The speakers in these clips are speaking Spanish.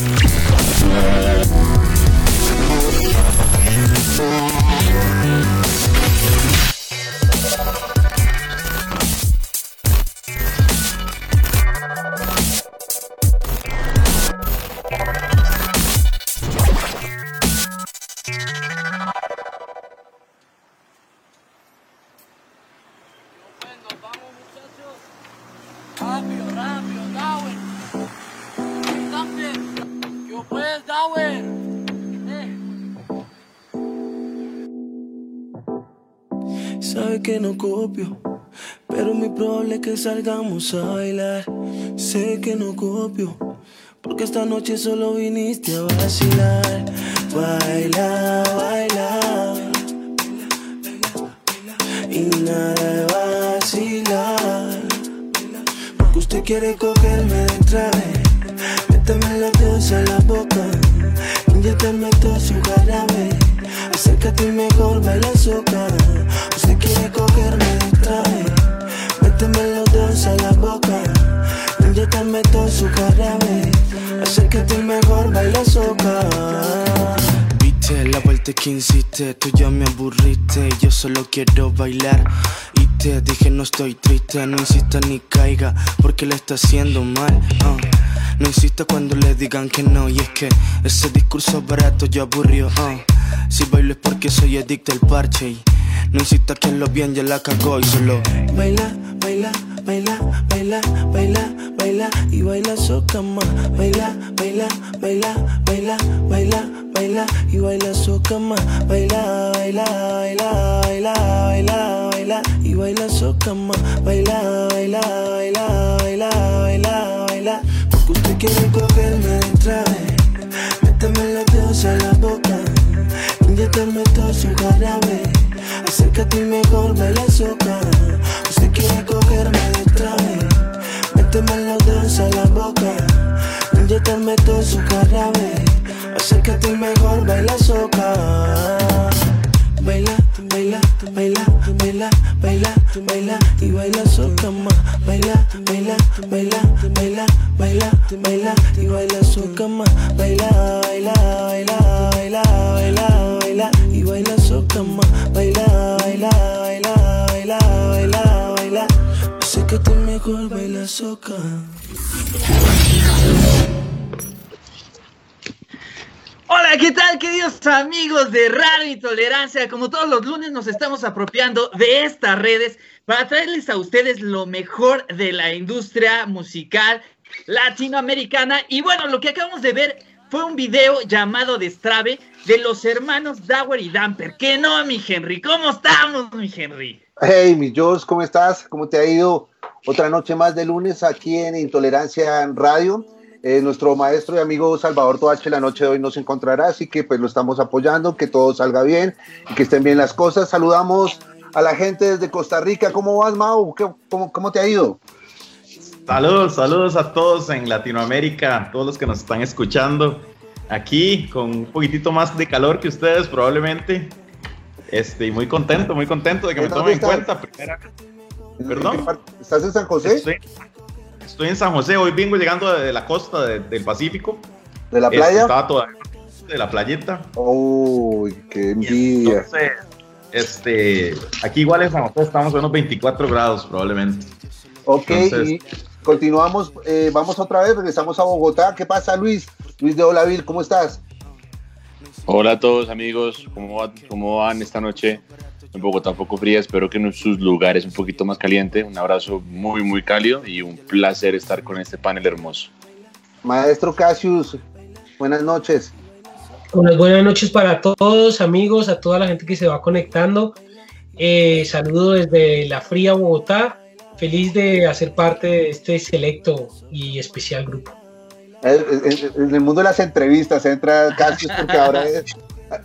Mix. Pero muy probable que salgamos a bailar. Sé que no copio, porque esta noche solo viniste a vacilar. Baila, baila. Y nada de vacilar. Porque usted quiere cogerme de traje. Méteme la dos a la boca. Inyectarme todo su jarabe. Acércate y mejor baila soca. Cogerme de traje. Méteme los dos a la boca. Inyectame todo su jarabe. Acércate y mejor baila soca. Viste la vuelta que hiciste, tú ya me aburriste. Yo solo quiero bailar. Y te dije no estoy triste, no insista ni caiga, porque le está haciendo mal. Uh. No insista cuando le digan que no, y es que ese discurso barato ya aburrió. Uh. Si bailo es porque soy adicto al parche y no insista que lo bien ya la cagó y solo baila, baila, baila, baila, baila, baila y baila soca más. Baila, baila, baila, baila, baila, baila y baila soca más. Baila, baila, baila, baila, baila, baila y baila soca más. Baila, baila, baila, baila, baila, baila. Porque usted quiere cogerme de traje. Méteme la dedos a la boca. Inyectarme todo su jarabe. Acércate y mejor baila soca. Usted quiere cogerme de traje. Méteme los dedos a la boca. Inyectarme todo su jarabe. Acércate y mejor baila soca. Baila, baila, baila, baila, baila, baila y baila soca más. Baila, baila, baila, baila, baila, baila y baila soca más. Baila, baila, baila, baila, baila, y baila más. Baila, baila, baila, baila, baila, baila. Sé que tú mejor baila soca. Hola, ¿qué tal, queridos amigos de Radio Intolerancia? Como todos los lunes nos estamos apropiando de estas redes para traerles a ustedes lo mejor de la industria musical latinoamericana. Y bueno, lo que acabamos de ver fue un video llamado Destrave de los hermanos Dower y Damper. Que no, mi Henry, ¿cómo estamos, mi Henry? Hey, mi Jos, ¿cómo estás? ¿Cómo te ha ido? Otra noche más de lunes aquí en Intolerancia en Radio. Eh, nuestro maestro y amigo Salvador Toache la noche de hoy nos encontrará, así que pues lo estamos apoyando, que todo salga bien y que estén bien las cosas. Saludamos a la gente desde Costa Rica. ¿Cómo vas, Mau? ¿Qué- cómo, ¿Cómo te ha ido? Saludos, saludos a todos en Latinoamérica, todos los que nos están escuchando. Aquí con un poquitito más de calor que ustedes probablemente. Este, y muy contento, muy contento de que me ¿Dónde tomen en cuenta. Primera, ¿En ¿Perdón? qué? ¿Estás en San José? estoy, estoy en San José, hoy vengo llegando de la costa de- del Pacífico. ¿De la Este, playa? estaba todavía de la playita. Uy, qué Y envidia. entonces, este, aquí igual en San José estamos a unos 24 grados probablemente. Ok, entonces- y continuamos. eh, vamos otra vez, regresamos a Bogotá. ¿Qué pasa, Luis? Luis de Olavil, ¿cómo estás? Hola a todos amigos, ¿cómo, va- cómo van esta noche? En Bogotá un poco fría, espero que en sus lugares un poquito más caliente. Un abrazo muy muy cálido y un placer estar con este panel hermoso. Maestro Cassius, buenas noches. Unas buenas noches para todos, amigos, a toda la gente que se va conectando. Eh, saludo desde la fría Bogotá. Feliz de hacer parte de este selecto y especial grupo. Eh, eh, En el mundo de las entrevistas entra Cassius porque ahora es,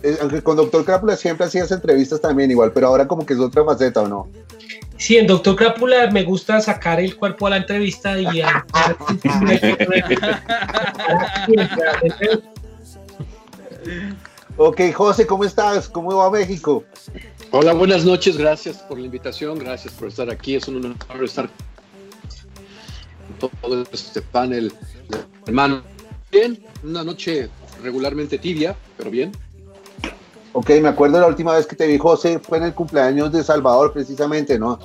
eh, aunque con Doctor Crápula siempre hacías entrevistas también igual, pero ahora como que es otra faceta, ¿o no? Sí, en Doctor Crápula me gusta sacar el cuerpo a la entrevista y a- Ok, José, ¿cómo estás? ¿Cómo va México? Hola, buenas noches, gracias por la invitación, gracias por estar aquí, es un honor estar con todo este panel de hermanos Bien, una noche regularmente tibia, pero bien. Ok, me acuerdo la última vez que te vi, José, fue en el cumpleaños de Salvador, precisamente, ¿no?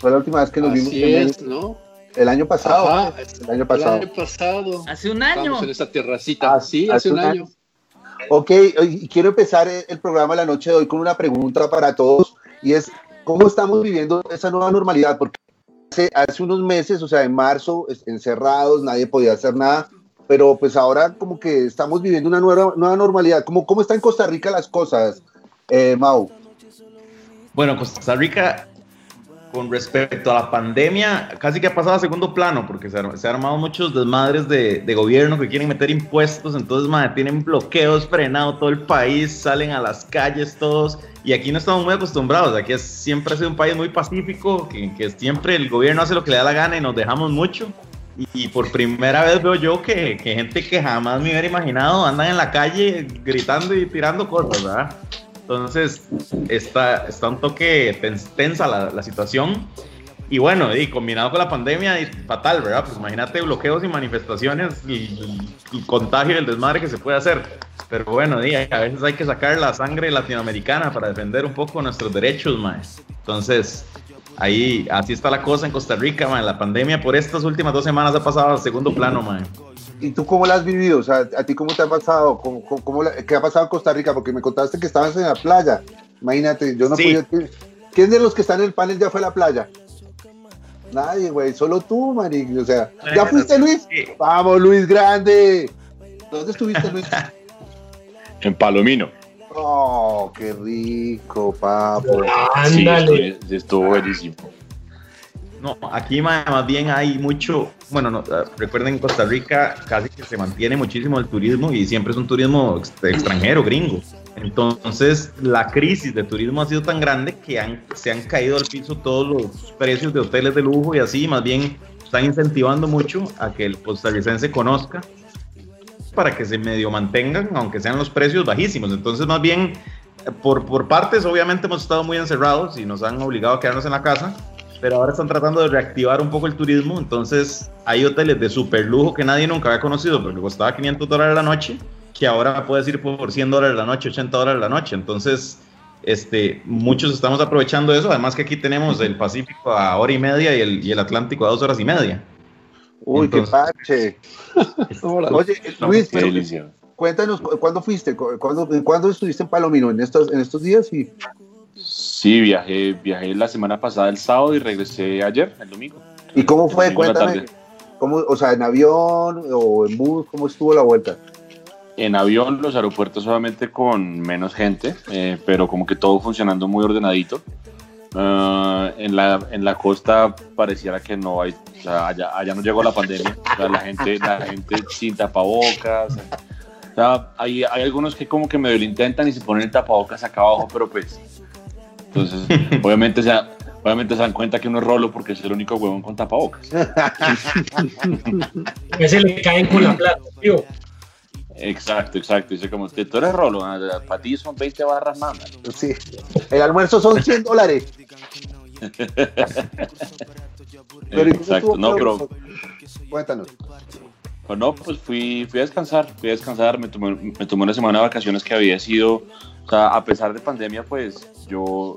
Fue la última vez que nos vimos. Así es, ¿no? El año pasado. Ajá, el año pasado. El año pasado. Hace un año. Estamos en esa terracita. Ah, sí, hace, un año. Ok, y quiero empezar el programa la noche de hoy con una pregunta para todos, y es, ¿cómo estamos viviendo esa nueva normalidad? Porque hace, hace unos meses, o sea, en marzo, encerrados, nadie podía hacer nada, pero pues ahora como que estamos viviendo una nueva, nueva normalidad. ¿Cómo, ¿Cómo está en Costa Rica las cosas, eh, Mau? Bueno, Costa Rica, con respecto a la pandemia, casi que ha pasado a segundo plano, porque se, han armado muchos desmadres de, de, gobierno que quieren meter impuestos, entonces madre, tienen bloqueos frenado todo el país, salen a las calles todos, y aquí no estamos muy acostumbrados, aquí es, siempre ha sido un país muy pacífico, que, que siempre el gobierno hace lo que le da la gana y nos dejamos mucho. Y por primera vez veo yo que, que, gente que jamás me hubiera imaginado andan en la calle gritando y tirando cosas, ¿verdad? Entonces está, está un toque tensa la, la situación. Y bueno, y combinado con la pandemia, fatal, ¿verdad? Pues imagínate bloqueos y manifestaciones y, el contagio y el desmadre que se puede hacer. Pero bueno, y a veces hay que sacar la sangre latinoamericana para defender un poco nuestros derechos, más. Entonces, ahí así está la cosa en Costa Rica, man. La pandemia por estas últimas dos semanas ha pasado al segundo plano, man. ¿Y tú cómo la has vivido? O sea, ¿a ti cómo te ha pasado? ¿Cómo, cómo, ¿Qué ha pasado en Costa Rica? Porque me contaste que estabas en la playa. Imagínate, yo no sí. pude... ¿Quién de los que están en el panel ya fue a la playa? Nadie, güey, solo tú, Mari. O sea, ¿ya fuiste, Luis? Sí. Vamos, Luis Grande. ¿Dónde estuviste, Luis? en Palomino. Oh, qué rico, papo. Ándale. Sí, estuvo buenísimo. No, aquí más bien hay mucho, bueno, no, recuerden Costa Rica casi que se mantiene muchísimo el turismo y siempre es un turismo extranjero, gringo. Entonces la crisis de turismo ha sido tan grande que han, se han caído al piso todos los precios de hoteles de lujo y así, más bien están incentivando mucho a que el costarricense conozca para que se medio mantengan, aunque sean los precios bajísimos. Entonces más bien, por, por partes, obviamente hemos estado muy encerrados y nos han obligado a quedarnos en la casa pero ahora están tratando de reactivar un poco el turismo, entonces hay hoteles de super lujo que nadie nunca había conocido, porque costaba 500 dólares la noche, que ahora puedes ir por 100 dólares la noche, 80 dólares la noche, entonces este, muchos estamos aprovechando eso, además que aquí tenemos el Pacífico a hora y media y el, y el Atlántico a dos horas y media. Uy, entonces, qué pache. Oye, Luis, pero, cuéntanos, ¿cuándo fuiste? ¿Cuándo, ¿Cuándo, estuviste en Palomino? ¿En estos, en estos días? Y... Sí, viajé, viajé la semana pasada el sábado y regresé ayer, el domingo. ¿Y cómo fue? Cuéntame. ¿Cómo, o sea, en avión o en bus, ¿cómo estuvo la vuelta? En avión, los aeropuertos solamente con menos gente, eh, pero como que todo funcionando muy ordenadito. Uh, en, la, en la costa pareciera que no hay, o sea, allá, allá no llegó la pandemia, o sea, la gente, la gente sin tapabocas, o sea, hay, hay algunos que como que medio lo intentan y se ponen el tapabocas acá abajo, pero pues entonces, obviamente, se, obviamente se dan cuenta que uno es rolo porque es el único huevón con tapabocas. A veces le caen con la plata, tío. Exacto, exacto. Dice como, tú eres rolo, ah, para ti son 20 barras más. Sí. El almuerzo son 100 dólares. pero exacto, no, pero... Cuéntanos. Pues no, pues fui, fui a descansar, fui a descansar, me tomé, me tomé una semana de vacaciones que había sido sea, a pesar de pandemia, pues yo,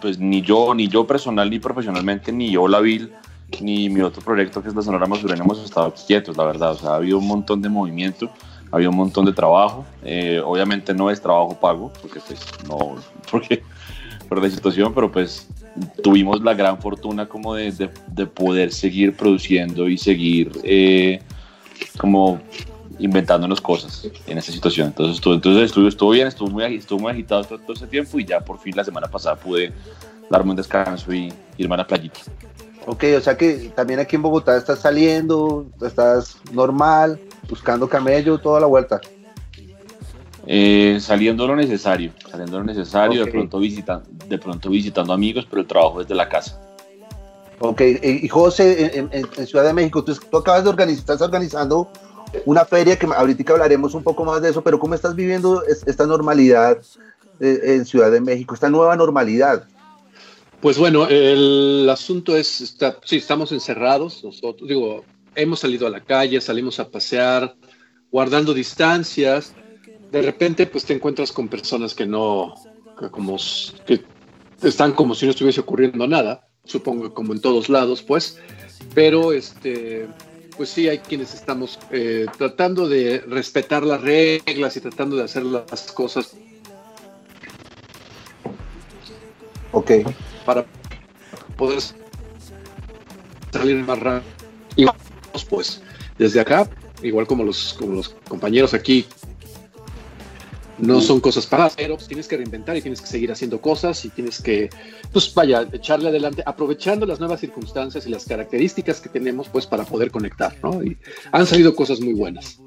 pues ni yo, ni yo personal ni profesionalmente, ni yo la vil, ni mi otro proyecto que es la Sonora Masurena hemos estado quietos, la verdad. O sea, ha habido un montón de movimiento, ha habido un montón de trabajo. Eh, obviamente no es trabajo pago, porque pues no, porque por la situación, pero pues tuvimos la gran fortuna como de poder seguir produciendo y seguir eh, como inventándonos cosas en esa situación. Entonces, estuvo, entonces estuvo, estuvo bien, estuvo muy, estuvo muy agitado todo, todo, ese tiempo y ya por fin la semana pasada pude darme un descanso y irme a la playita. Ok, o sea que también aquí en Bogotá estás saliendo, estás normal, buscando camello, toda la vuelta. Eh, saliendo lo necesario, saliendo lo necesario, okay. de, pronto visita, de pronto visitando amigos, pero el trabajo desde la casa. Ok, y José, en, en, en Ciudad de México, tú, tú acabas de organizar, estás organizando una feria que ahorita hablaremos un poco más de eso, pero ¿cómo estás viviendo esta normalidad eh, en Ciudad de México, esta nueva normalidad? Pues bueno, el asunto es, está, estamos encerrados, nosotros, digo, hemos salido a la calle, salimos a pasear, guardando distancias. De repente, pues te encuentras con personas que no, como que están como si no estuviese ocurriendo nada, supongo como en todos lados, pues. Pero este, pues sí, hay quienes estamos eh, tratando de respetar las reglas y tratando de hacer las cosas. Ok. Para poder salir más rápido. Y pues desde acá, igual como los, como los compañeros aquí, no son cosas para pero tienes que reinventar y tienes que seguir haciendo cosas y tienes que, pues vaya, echarle adelante, aprovechando las nuevas circunstancias y las características que tenemos, pues para poder conectar, ¿no? Y han salido cosas muy buenas.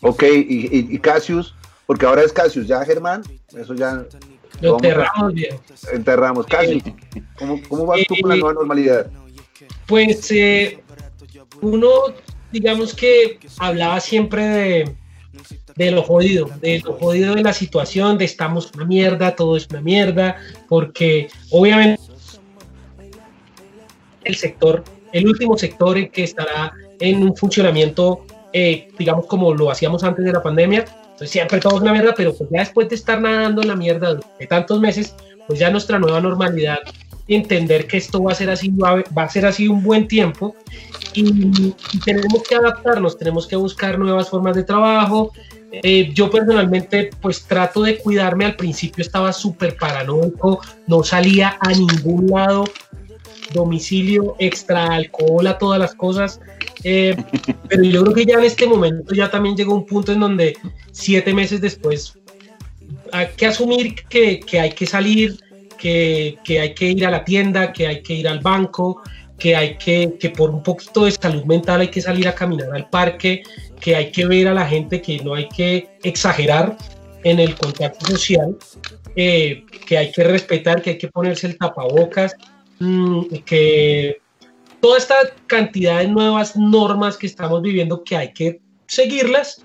Ok, y, y, Cassius, porque ahora es Cassius, ya Germán, eso ya... Lo enterramos bien. Enterramos. Cassius, ¿cómo, cómo vas tú con la nueva normalidad? Pues eh, uno, digamos que hablaba siempre de, de lo jodido, de lo jodido de la situación, de estamos una mierda, todo es una mierda, porque obviamente el sector, el último sector en que estará en un funcionamiento, eh, digamos como lo hacíamos antes de la pandemia, entonces siempre todo es una mierda, pero pues ya después de estar nadando en la mierda de tantos meses, pues ya nuestra nueva normalidad entender que esto va a ser así, va a, ser así un buen tiempo y, tenemos que adaptarnos, tenemos que buscar nuevas formas de trabajo. Eh, yo personalmente pues trato de cuidarme, al principio estaba súper paranoico, no salía a ningún lado, domicilio, extra alcohol, a todas las cosas. Eh, pero yo creo que ya en este momento ya también llegó un punto en donde siete meses después hay que asumir que, que hay que salir, que, hay que ir a la tienda, que hay que ir al banco, que hay que, que por un poquito de salud mental hay que salir a caminar al parque, que hay que ver a la gente, que no hay que exagerar en el contacto social, eh, que hay que respetar, que hay que ponerse el tapabocas, mm, que toda esta cantidad de nuevas normas que estamos viviendo que hay que seguirlas,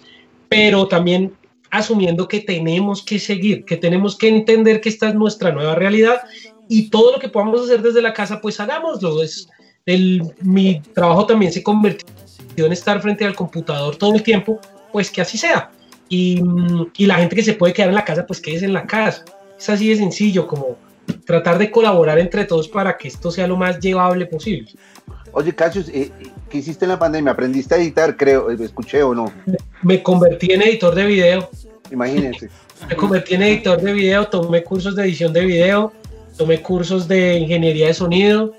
pero también asumiendo que tenemos que seguir, que tenemos que entender que esta es nuestra nueva realidad y todo lo que podamos hacer desde la casa, pues hagámoslo. Es el, mi trabajo también se convirtió en estar frente al computador todo el tiempo, pues que así sea. Y, y la gente que se puede quedar en la casa, pues quédese en la casa. Es así de sencillo, como tratar de colaborar entre todos para que esto sea lo más llevable posible. Oye, Cassius, eh, ¿qué hiciste en la pandemia? ¿Aprendiste a editar, creo? ¿Escuché o no? Me convertí en editor de video. Imagínense. Me convertí en editor de video, tomé cursos de edición de video, tomé cursos de ingeniería de sonido,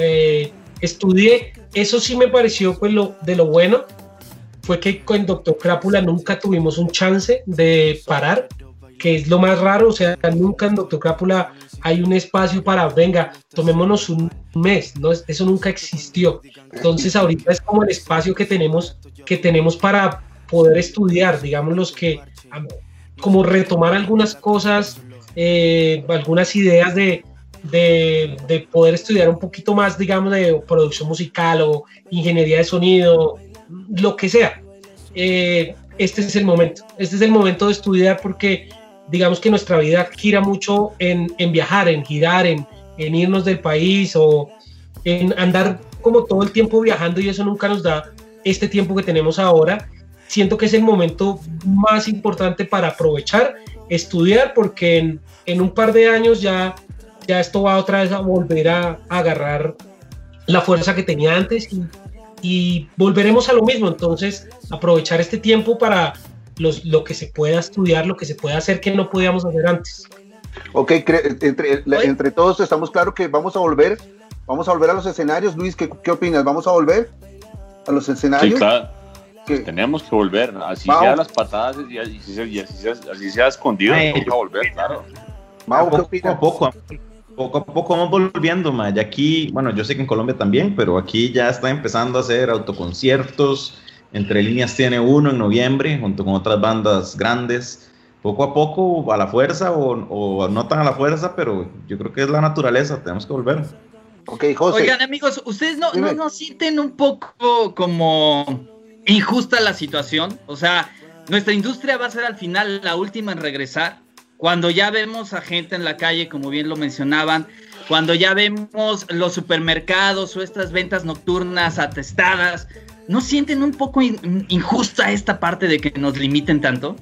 eh, estudié. Eso sí me pareció pues de lo bueno, fue que con Doctor Crápula nunca tuvimos un chance de parar, que es lo más raro, o sea, nunca en Doctor Crápula hay un espacio para, venga, tomémonos un mes, ¿no? eso nunca existió. Entonces ahorita es como el espacio que tenemos, que tenemos para poder estudiar, digamos los que, como retomar algunas cosas, eh, algunas ideas de, de, poder estudiar un poquito más, digamos, de producción musical o ingeniería de sonido, lo que sea. Eh, este es el momento, este es el momento de estudiar porque digamos que nuestra vida gira mucho en, viajar, en girar, en, irnos del país o en andar como todo el tiempo viajando y eso nunca nos da este tiempo que tenemos ahora. Siento que es el momento más importante para aprovechar, estudiar, porque en un par de años ya, ya esto va otra vez a volver a, agarrar la fuerza que tenía antes y, y volveremos a lo mismo. Entonces, aprovechar este tiempo para lo que se pueda estudiar, lo que se pueda hacer que no podíamos hacer antes. Ok, entre, entre todos estamos claros que vamos a volver, vamos a volver a los escenarios. Luis, ¿qué, qué opinas? ¿Vamos a volver a los escenarios? Sí, claro. Tenemos que volver, así sea las patadas y así, así, sea, escondido, tenemos que volver, claro. Mau, ¿qué opinas? Poco a poco, poco a poco vamos volviendo, ma. Y aquí, bueno, yo sé que en Colombia también, pero aquí ya está empezando a hacer autoconciertos, entre líneas tiene uno en noviembre, junto con otras bandas grandes. Poco a poco, a la fuerza o, no tan a la fuerza, pero yo creo que es la naturaleza, tenemos que volver. Ok, José. Oigan, amigos, ¿ustedes no, no, no sienten un poco como injusta la situación? O sea, nuestra industria va a ser al final la última en regresar. Cuando ya vemos a gente en la calle, como bien lo mencionaban, cuando ya vemos los supermercados o estas ventas nocturnas atestadas, ¿no sienten un poco injusta esta parte de que nos limiten tanto?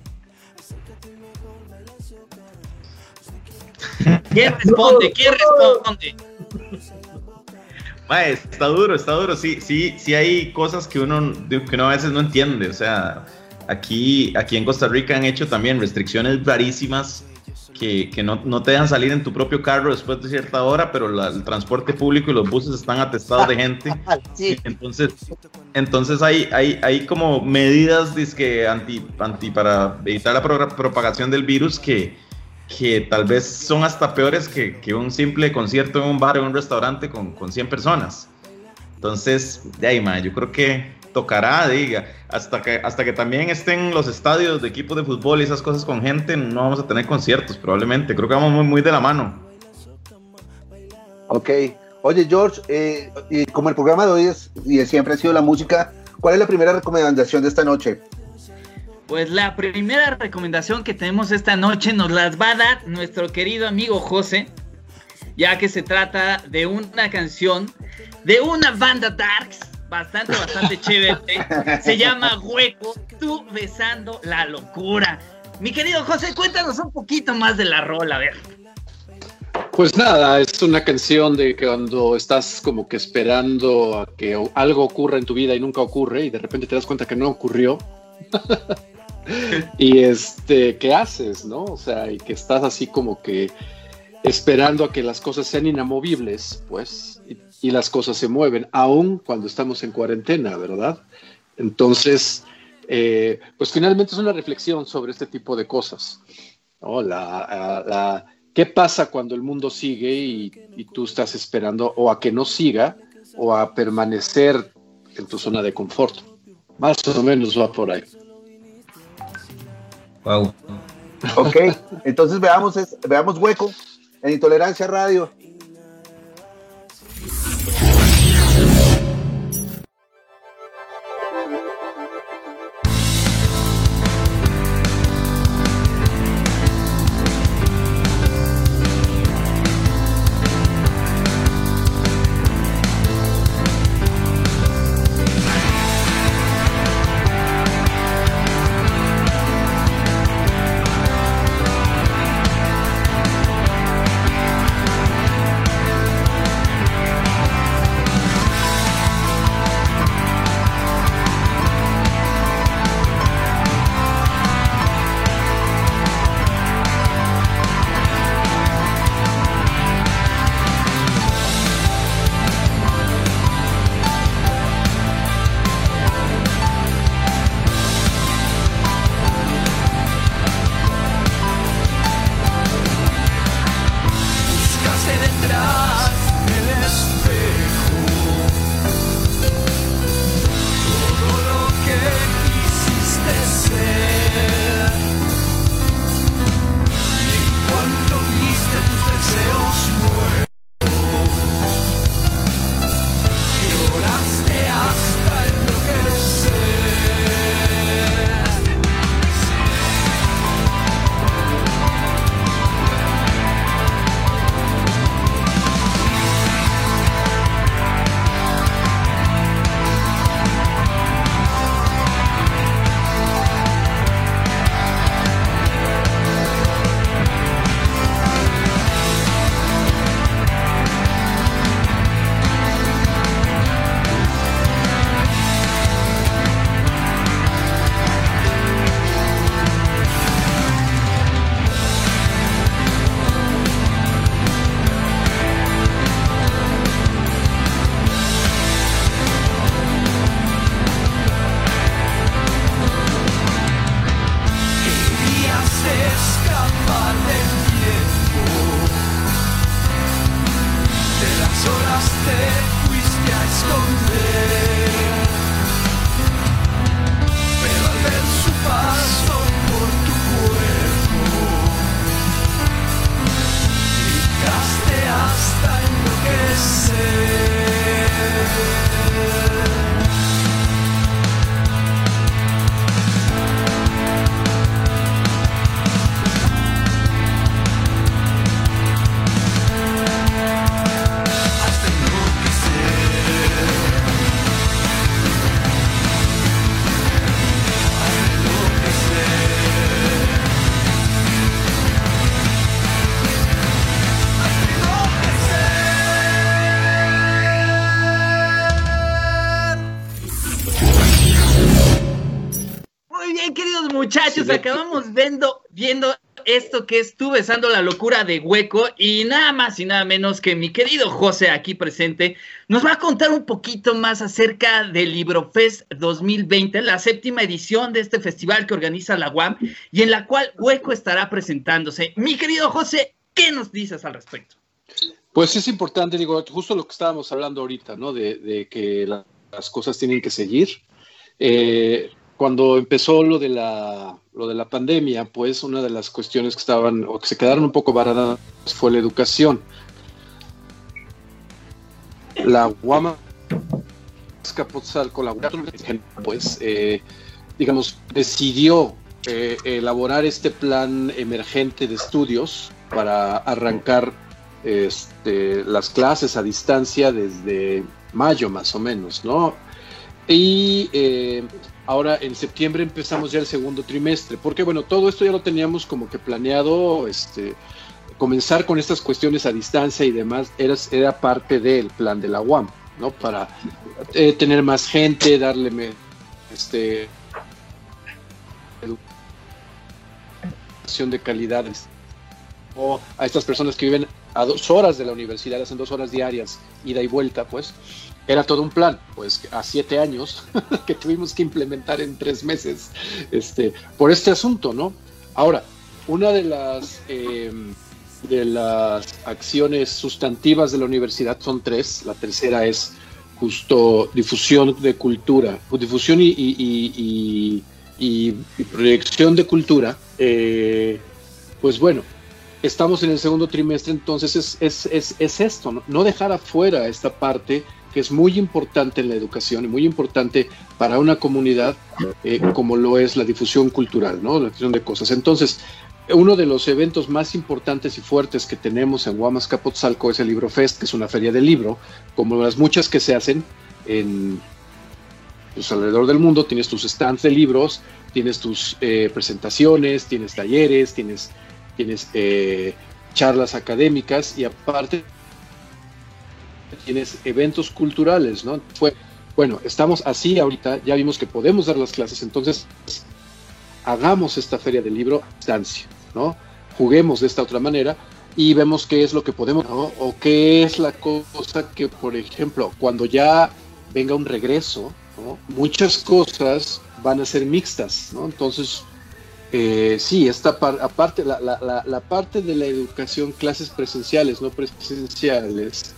¿Quién responde? ¿Quién responde? está duro, está duro. Sí, sí, sí hay cosas que uno, que uno a veces no entiende. O sea, aquí, aquí en Costa Rica han hecho también restricciones rarísimas que, que no, no, te dejan salir en tu propio carro después de cierta hora, pero el transporte público y los buses están atestados de gente. Entonces, entonces hay, hay, hay como medidas dizque, anti, anti para evitar la propagación del virus que, que tal vez son hasta peores que, que, un simple concierto en un bar o en un restaurante con, con 100 personas. Entonces, de ahí, man, yo creo que tocará, diga, hasta que, hasta que también estén los estadios de equipos de fútbol y esas cosas con gente, no vamos a tener conciertos probablemente. Creo que vamos muy, muy de la mano. Ok. Oye, George, eh, y como el programa de hoy es y siempre ha sido la música, ¿cuál es la primera recomendación de esta noche? Pues la primera recomendación que tenemos esta noche nos las va a dar nuestro querido amigo José, ya que se trata de una canción de una banda Darks bastante, bastante chévere. Se llama Hueco, tú besando la locura. Mi querido José, cuéntanos un poquito más de la rola, a ver. Pues nada, es una canción de cuando estás como que esperando a que algo ocurra en tu vida y nunca ocurre y de repente te das cuenta que no ocurrió. y este, ¿qué haces, no? O sea, y que estás así como que esperando a que las cosas sean inamovibles, pues, y las cosas se mueven, aún cuando estamos en cuarentena, ¿verdad? Entonces, eh, pues finalmente es una reflexión sobre este tipo de cosas. ¿Qué pasa cuando el mundo sigue y, tú estás esperando o a que no siga o a permanecer en tu zona de confort? Más o menos va por ahí. Wow. Ok, entonces veamos, veamos Hueco en Intolerancia Radio. Esto que es Tú besando la locura de Hueco y nada más y nada menos que mi querido José aquí presente nos va a contar un poquito más acerca del LibroFest 2020, la séptima edición de este festival que organiza la UAM y en la cual Hueco estará presentándose. Mi querido José, ¿qué nos dices al respecto? Pues es importante, digo, justo lo que estábamos hablando ahorita, ¿no? De, que las cosas tienen que seguir. Eh, cuando empezó lo de la lo de la pandemia, pues una de las cuestiones que estaban o que se quedaron un poco varadas fue la educación. La Guama Escapotzalco, la pues, eh, digamos, decidió eh, elaborar este plan emergente de estudios para arrancar este, las clases a distancia desde mayo más o menos, ¿no? Y eh, Ahora en septiembre empezamos ya el segundo trimestre, porque bueno, todo esto ya lo teníamos como que planeado, este, comenzar con estas cuestiones a distancia y demás, era, era parte del plan de la UAM, ¿no? Para eh, tener más gente, darle este, educación de calidad o a estas personas que viven a dos horas de la universidad, hacen dos horas diarias, ida y vuelta, pues, era todo un plan, pues a siete años que tuvimos que implementar en tres meses este, por este asunto, ¿no? Ahora, una de las, eh, de las acciones sustantivas de la universidad son tres, la tercera es justo difusión de cultura, difusión y, y, proyección de cultura, eh, pues bueno, estamos en el segundo trimestre, entonces es, es, es, es esto, no dejar afuera esta parte que es muy importante en la educación y muy importante para una comunidad eh, como lo es la difusión cultural. La difusión de cosas. Entonces, uno de los eventos más importantes y fuertes que tenemos en Guamas Capotzalco es el Libro Fest, que es una feria de libro, como las muchas que se hacen en pues, alrededor del mundo. Tienes tus stands de libros, tienes tus eh, presentaciones, tienes talleres, tienes, tienes eh, charlas académicas y aparte tienes eventos culturales, ¿no? Fue, bueno, estamos así ahorita, ya vimos que podemos dar las clases, entonces hagamos esta feria del libro a distancia, ¿no? Juguemos de esta otra manera y vemos qué es lo que podemos, ¿no? O qué es la cosa que, por ejemplo, cuando ya venga un regreso, muchas cosas van a ser mixtas, ¿no? Entonces, eh, sí, esta aparte, la, la, la, parte de la educación, clases presenciales, no presenciales,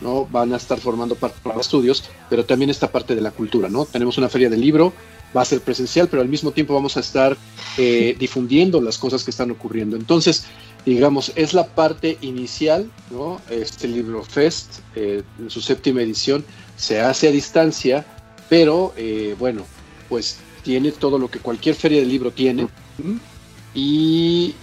¿no? Van a estar formando parte para estudios, pero también esta parte de la cultura, ¿no? Tenemos una feria del libro, va a ser presencial, pero al mismo tiempo vamos a estar eh, difundiendo las cosas que están ocurriendo. Entonces, digamos, es la parte inicial, ¿no? Este libro Fest, eh, en su séptima edición, se hace a distancia, pero eh, bueno, pues tiene todo lo que cualquier feria del libro tiene. Y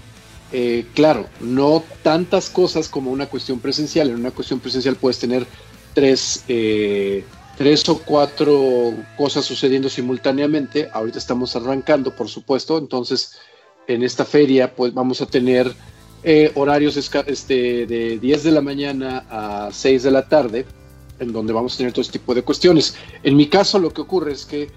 eh, claro, no tantas cosas como una cuestión presencial. En una cuestión presencial puedes tener tres, eh, tres o cuatro cosas sucediendo simultáneamente. Ahorita estamos arrancando, por supuesto. Entonces, en esta feria, pues vamos a tener eh, horarios este, de 10 de la mañana a 6 de la tarde, en donde vamos a tener todo este tipo de cuestiones. En mi caso, lo que ocurre es que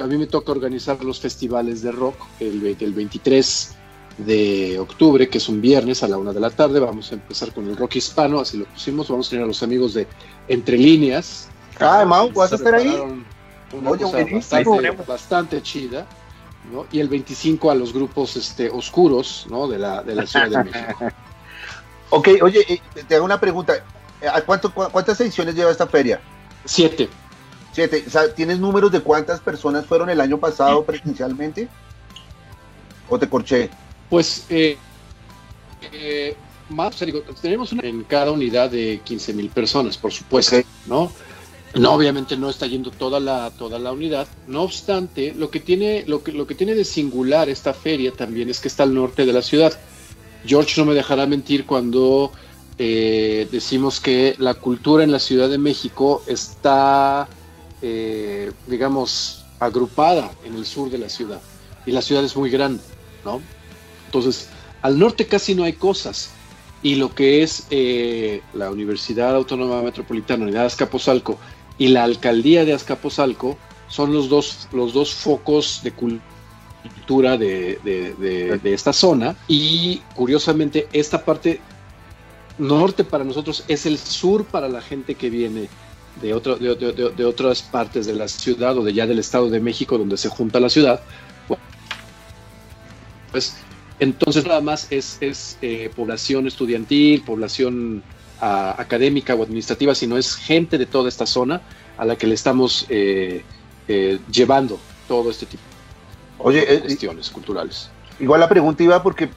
a mí me toca organizar los festivales de rock el, el 23 de octubre, que es un viernes a la una de la tarde. Vamos a empezar con el rock hispano, así lo pusimos. Vamos a tener a los amigos de Entre Líneas. Ah, Mau, ¿vas a estar ahí? Oye, bastante, chida. ¿no? Y el 25 a los grupos este, oscuros ¿no? de, la, de la Ciudad de México. ok, oye, eh, te hago una pregunta. ¿A cuánto, ¿Cuántas ediciones lleva esta feria? Siete. Siete. ¿Tienes números de cuántas personas fueron el año pasado presencialmente? ¿O te corché? Pues eh, eh, más, tenemos en cada unidad de 15 mil personas, por supuesto, ¿no? No, obviamente no está yendo toda la, toda la unidad. No obstante, lo que, tiene, lo, que, lo que tiene de singular esta feria también es que está al norte de la ciudad. George no me dejará mentir cuando eh, decimos que la cultura en la Ciudad de México está, digamos, agrupada en el sur de la ciudad. Y la ciudad es muy grande, ¿no? Entonces, al norte casi no hay cosas. Y lo que es eh, la Universidad Autónoma Metropolitana, Unidad de Azcapotzalco y la Alcaldía de Azcapotzalco son los dos, los dos focos de cultura de, de, de esta zona. Y curiosamente, esta parte norte para nosotros es el sur para la gente que viene de, otro, de, de, otras partes de la ciudad o de ya del Estado de México donde se junta la ciudad. Pues entonces nada más es, es eh, población estudiantil, población uh, académica o administrativa, sino es gente de toda esta zona a la que le estamos eh, eh, llevando todo este tipo Oye, de cuestiones culturales. Igual la pregunta iba porque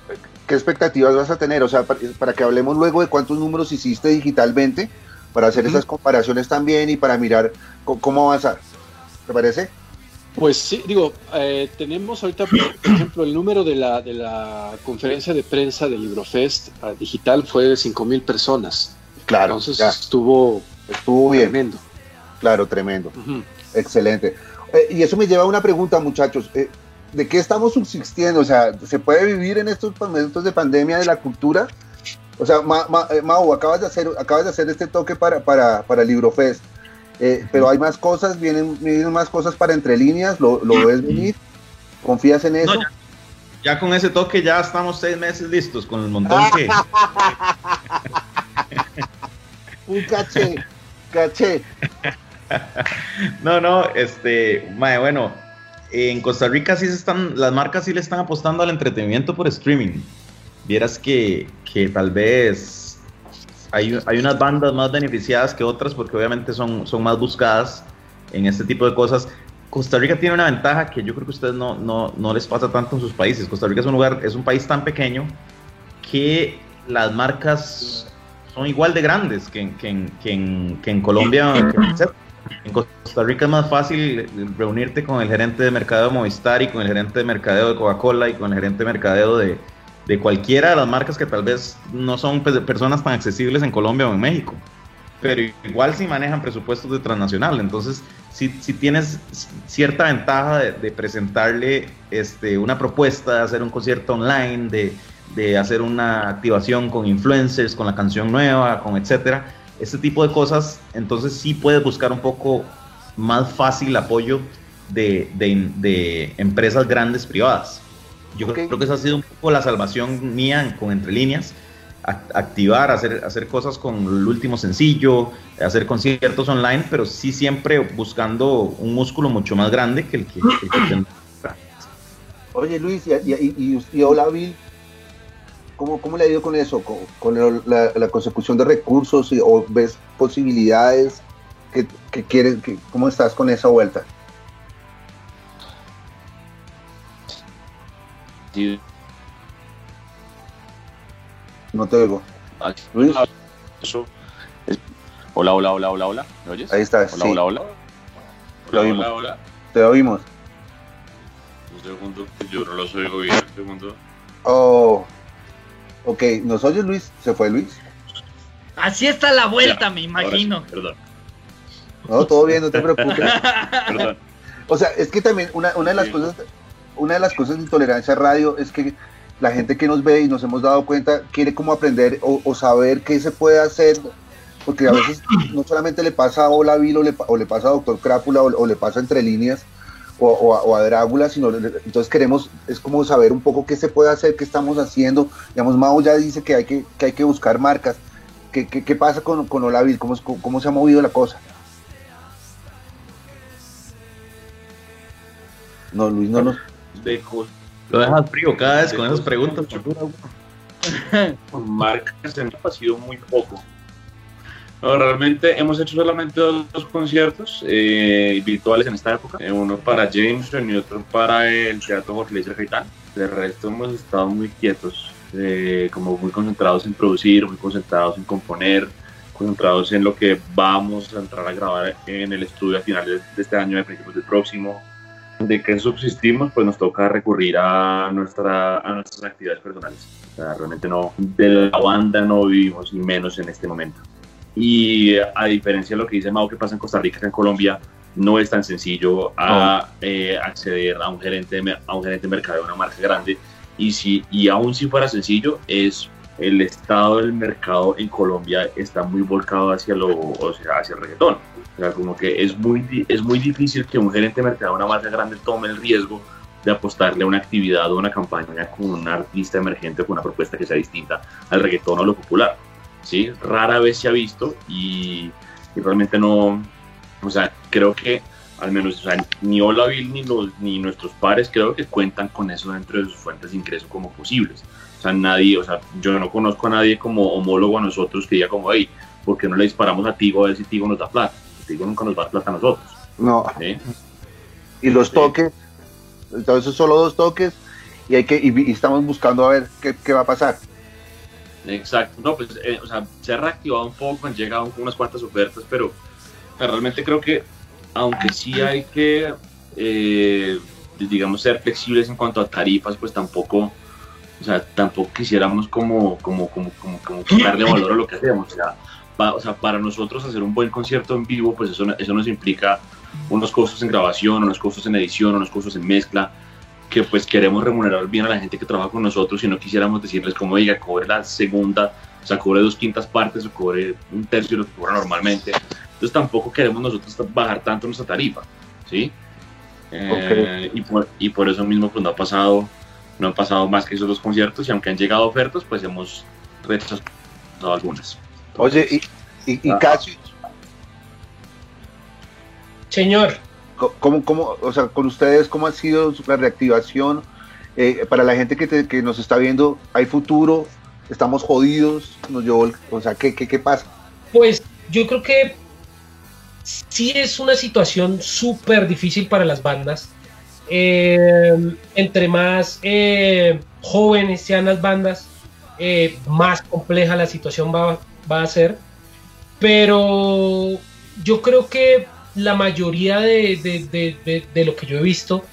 ¿qué expectativas vas a tener? O sea, para, para, que hablemos luego de cuántos números hiciste digitalmente, para hacer uh -huh. esas comparaciones también y para mirar cómo avanzar. ¿Te parece? Pues sí, digo, eh, tenemos ahorita, por ejemplo, el número de la, de la conferencia de prensa del Librofest uh, digital fue de 5 mil personas. Claro. Entonces ya. estuvo, estuvo bien. tremendo. Claro, tremendo. Uh -huh. Excelente. Eh, y eso me lleva a una pregunta, muchachos. Eh, ¿De qué estamos subsistiendo? O sea, ¿se puede vivir en estos momentos de pandemia de la cultura? O sea, Ma, Ma, eh, Mau, acabas de hacer, acabas de hacer este toque para, para, para Librofest. Eh, pero hay más cosas, vienen, vienen, más cosas para entre líneas, ¿lo, lo ves venir? ¿Confías en eso? No, ya, ya, con ese toque ya estamos seis meses listos con el montón que... Un caché, caché. no, no, este, bueno, en Costa Rica sí se están, las marcas sí le están apostando al entretenimiento por streaming. Vieras que, que tal vez hay, hay, unas bandas más beneficiadas que otras porque obviamente son, son más buscadas en este tipo de cosas. Costa Rica tiene una ventaja que yo creo que a ustedes no, no, no les pasa tanto en sus países. Costa Rica es un lugar, es un país tan pequeño que las marcas son igual de grandes que, que, que en, que en Colombia. En Costa Rica es más fácil reunirte con el gerente de mercadeo de Movistar y con el gerente de mercadeo de Coca-Cola y con el gerente de mercadeo de, de, cualquiera de las marcas que tal vez no son personas tan accesibles en Colombia o en México. Pero igual sí manejan presupuestos de transnacional. Entonces, si, si tienes cierta ventaja de, de, presentarle este, una propuesta, de hacer un concierto online, de, de hacer una activación con influencers, con la canción nueva, con etcétera este tipo de cosas, entonces sí puedes buscar un poco más fácil apoyo de, de, de empresas grandes privadas. Yo okay. creo que esa ha sido un poco la salvación mía con Entre Líneas, activar, hacer, hacer cosas con el último sencillo, hacer conciertos online, pero sí siempre buscando un músculo mucho más grande que el que, que. Oye Luis, y, y, y, y hola Bill, ¿Cómo, ¿Cómo, le ha ido con eso? ¿Con, con el, la, la, consecución de recursos? Y, ¿O ves posibilidades? que, que quieres, que, ¿Cómo estás con esa vuelta? Sí. No te oigo. Luis. Eso. Hola, hola, hola, hola, hola. ¿Me oyes? Ahí estás. Hola, sí. hola, hola. Te oímos. Hola, hola. Te oímos. Un segundo, yo no los oigo bien. Un segundo. Oh. Ok, ¿nos oyes Luis? ¿Se fue Luis? Así está la vuelta, ya, me imagino. Sí, perdón. No, todo bien, no te preocupes. perdón. O sea, es que también una, una de las sí. cosas, una de las cosas de intolerancia radio es que la gente que nos ve y nos hemos dado cuenta quiere como aprender o, saber qué se puede hacer, porque a veces no solamente le pasa a Hola Bill o le, pasa a Doctor Crápula o, le pasa entre líneas, o, a, Drácula, sino entonces queremos, es como saber un poco qué se puede hacer, qué estamos haciendo. Digamos, Mao ya dice que hay que, que, hay que buscar marcas. ¿Qué, qué, pasa con, con Olavil? ¿Cómo, ¿Cómo se ha movido la cosa? No, Luis, no nos... Dejo. Lo dejas frío cada vez con esas preguntas. Marcas ha sido muy poco. No, realmente hemos hecho solamente dos, dos conciertos eh, virtuales en esta época, eh, uno para Jameson y otro para el Teatro Jorge Luis Gaitán. De resto hemos estado muy quietos, eh, como muy concentrados en producir, muy concentrados en componer, concentrados en lo que vamos a entrar a grabar en el estudio a finales de este año, a principios del próximo. De que subsistimos, pues nos toca recurrir a, nuestra, a nuestras actividades personales. O sea, realmente no, de la banda no vivimos, y menos en este momento. Y a diferencia de lo que dice Mau que pasa en Costa Rica, que en Colombia no es tan sencillo a, oh. eh, acceder a un, gerente de, a un gerente de mercado de una marca grande. Y, si, y aún si fuera sencillo, es el estado del mercado en Colombia está muy volcado hacia, lo, o sea, hacia el reggaetón. O sea, como que es muy, es muy difícil que un gerente de mercado, una marca grande, tome el riesgo de apostarle a una actividad o una campaña con un artista emergente con una propuesta que sea distinta al reggaetón o lo popular. ¿sí? Rara vez se ha visto y, y realmente no, o sea, creo que al menos o sea, ni Hola Bill ni, los, ni nuestros pares creo que cuentan con eso dentro de sus fuentes de ingreso como posibles. O sea, nadie, o sea, yo no conozco a nadie como homólogo a nosotros que diga como, hey, ¿por qué no le disparamos a Tigo a ver si Tigo nos da plata? Tigo nunca nos da plata a nosotros. No. Y los toques, entonces solo dos toques y, hay que, y, estamos buscando a ver qué, qué va a pasar. Exacto, no, pues, eh, o sea, se ha reactivado un poco, han llegado unas cuantas ofertas, pero realmente creo que aunque sí hay que, eh, digamos, ser flexibles en cuanto a tarifas, pues tampoco, o sea, tampoco quisiéramos como, como, como, como, como darle valor a lo que hacemos. O sea, o sea, para nosotros hacer un buen concierto en vivo, pues eso, eso nos implica unos costos en grabación, unos costos en edición, unos costos en mezcla, que pues queremos remunerar bien a la gente que trabaja con nosotros y no quisiéramos decirles como, diga, cobre la segunda, o sea, cobre dos quintas partes o cobre un tercio de lo que cobra normalmente. Entonces tampoco queremos nosotros bajar tanto nuestra tarifa, ¿sí? Eh, y, por, y, por, eso mismo pues no ha pasado, no han pasado más que esos dos conciertos y aunque han llegado ofertas, pues hemos rechazado algunas. Oye, y, y, ah. casi... Señor. ¿Cómo, cómo, o sea, con ustedes, cómo ha sido la reactivación? Eh, para la gente que, que, nos está viendo, ¿hay futuro? ¿Estamos jodidos? Nos llevó o sea, ¿qué, qué, qué pasa? Pues yo creo que sí es una situación súper difícil para las bandas. Eh, entre más eh, jóvenes sean las bandas, eh, más compleja la situación va, a ser. Pero yo creo que la mayoría de, lo que yo he visto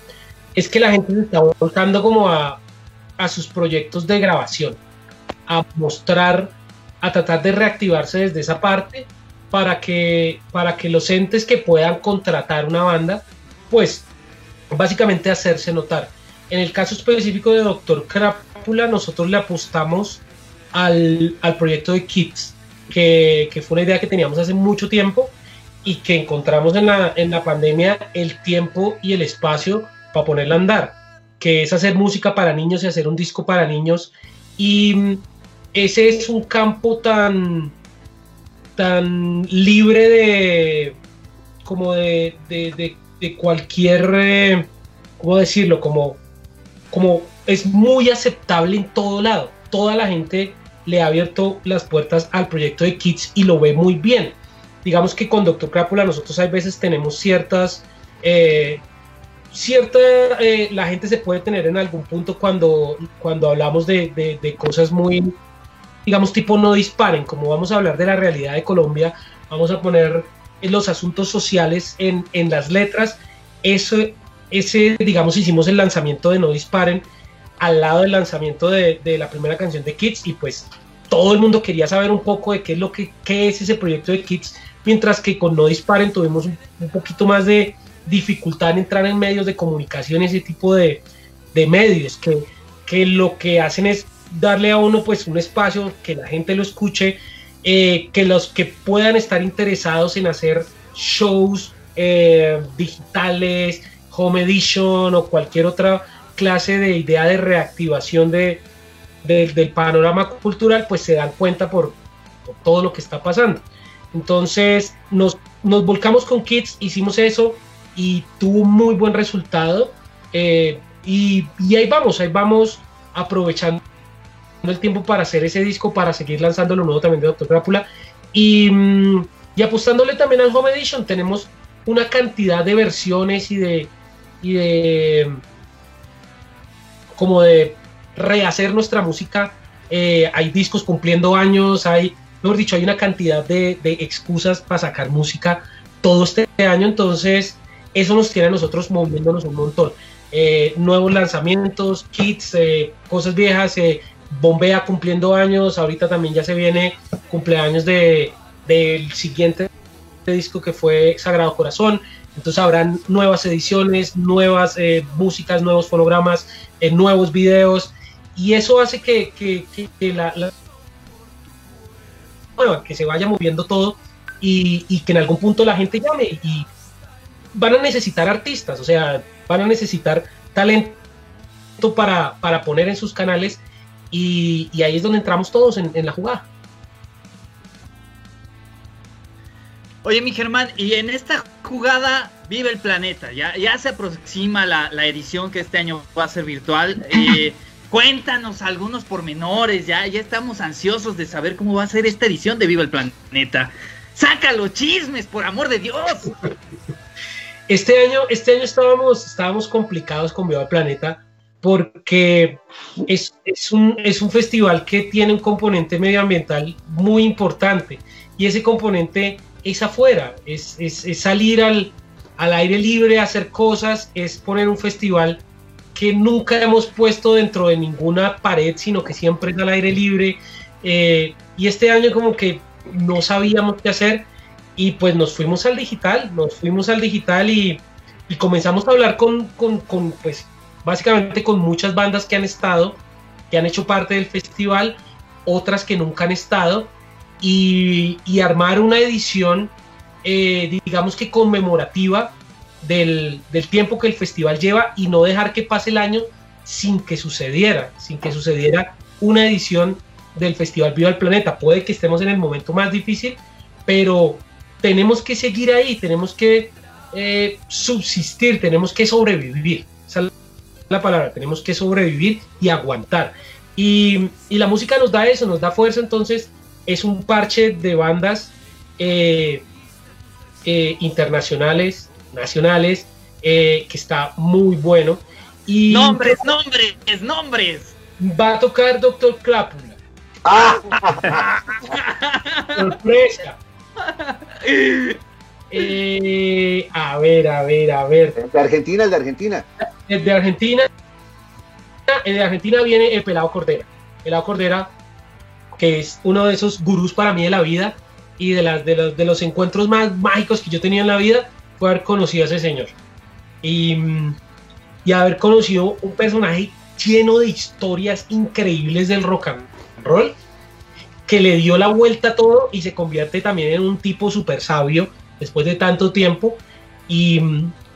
es que la gente se está volcando como a, a sus proyectos de grabación, a mostrar, a tratar de reactivarse desde esa parte para que, para que los entes que puedan contratar una banda, pues básicamente hacerse notar. En el caso específico de Doctor Crápula, nosotros le apostamos al, proyecto de Kids, que, fue una idea que teníamos hace mucho tiempo y que encontramos en la, en la pandemia el tiempo y el espacio para ponerla a andar, que es hacer música para niños y hacer un disco para niños. Y ese es un campo tan, tan libre de como de, de, cualquier eh, cómo decirlo como como es muy aceptable en todo lado toda la gente le ha abierto las puertas al proyecto de Kids y lo ve muy bien digamos que con Doctor Crápula nosotros hay veces tenemos ciertas eh, cierta eh, la gente se puede tener en algún punto cuando cuando hablamos de, de cosas muy digamos, tipo no disparen, como vamos a hablar de la realidad de Colombia, vamos a poner los asuntos sociales en, en las letras. Eso, ese, digamos, hicimos el lanzamiento de No Disparen al lado del lanzamiento de, de, la primera canción de Kids y pues todo el mundo quería saber un poco de qué es lo que qué es ese proyecto de Kids, mientras que con No Disparen tuvimos un, poquito más de dificultad en entrar en medios de comunicación, ese tipo de, de medios que, que lo que hacen es darle a uno pues un espacio, que la gente lo escuche, eh, que los que puedan estar interesados en hacer shows eh, digitales, home edition o cualquier otra clase de idea de reactivación de, del panorama cultural, pues se dan cuenta por, todo lo que está pasando. Entonces nos, nos, volcamos con Kids, hicimos eso y tuvo muy buen resultado. Eh, y, y ahí vamos, ahí vamos aprovechando el tiempo para hacer ese disco, para seguir lanzando lo nuevo también de Doctor Crápula. Y, mm, y, apostándole también al Home Edition, tenemos una cantidad de versiones y de, y de como de rehacer nuestra música. Eh, hay discos cumpliendo años, hay, mejor dicho, hay una cantidad de, excusas para sacar música todo este año, entonces eso nos tiene a nosotros moviéndonos un montón. Eh, nuevos lanzamientos, kits, eh, cosas viejas, Bombea cumpliendo años, ahorita también ya se viene cumpleaños de, del siguiente disco que fue Sagrado Corazón, entonces habrán nuevas ediciones, nuevas eh, músicas, nuevos fonogramas, eh, nuevos videos, y eso hace que, que, la, mueva, que se vaya moviendo todo y, y que en algún punto la gente llame. Y van a necesitar artistas, o sea, van a necesitar talento para, para poner en sus canales. Y, ahí es donde entramos todos en la jugada. Oye, mi Germán, y en esta jugada vive el planeta. Ya, ya se aproxima la, la edición que este año va a ser virtual. Eh, cuéntanos algunos pormenores. Ya, ya estamos ansiosos de saber cómo va a ser esta edición de Viva el Planeta. Saca los chismes, por amor de Dios. Este año, este año estábamos, estábamos complicados con Viva el Planeta porque es, es, un, es un festival que tiene un componente medioambiental muy importante y ese componente es afuera, es, es, es salir al, al, aire libre hacer cosas, es poner un festival que nunca hemos puesto dentro de ninguna pared, sino que siempre es al aire libre. Eh, y este año como que no sabíamos qué hacer y pues nos fuimos al digital, nos fuimos al digital y, y comenzamos a hablar con, con, con, pues básicamente con muchas bandas que han estado, que han hecho parte del festival, otras que nunca han estado y, y armar una edición, eh, digamos que conmemorativa del, del, tiempo que el festival lleva y no dejar que pase el año sin que sucediera, sin que sucediera una edición del Festival Viva el Planeta. Puede que estemos en el momento más difícil, pero tenemos que seguir ahí, tenemos que eh, subsistir, tenemos que sobrevivir. Esa es la palabra, tenemos que sobrevivir y aguantar. Y, y, la música nos da eso, nos da fuerza, entonces es un parche de bandas eh, eh, internacionales, nacionales, eh, que está muy bueno. Y nombres, nombres, nombres. Va a tocar Doctor Clápula. ¡Ah! Sorpresa. Eh, a ver, a ver, a ver. El de Argentina, el de Argentina. El de Argentina. El de Argentina viene el Pelado Cordera. Pelado Cordera que es uno de esos gurús para mí de la vida y de, las, de, los, de los encuentros más mágicos que yo tenía en la vida, fue haber conocido a ese señor. Y, y haber conocido un personaje lleno de historias increíbles del rock and roll, que le dio la vuelta a todo y se convierte también en un tipo súper sabio después de tanto tiempo. Y,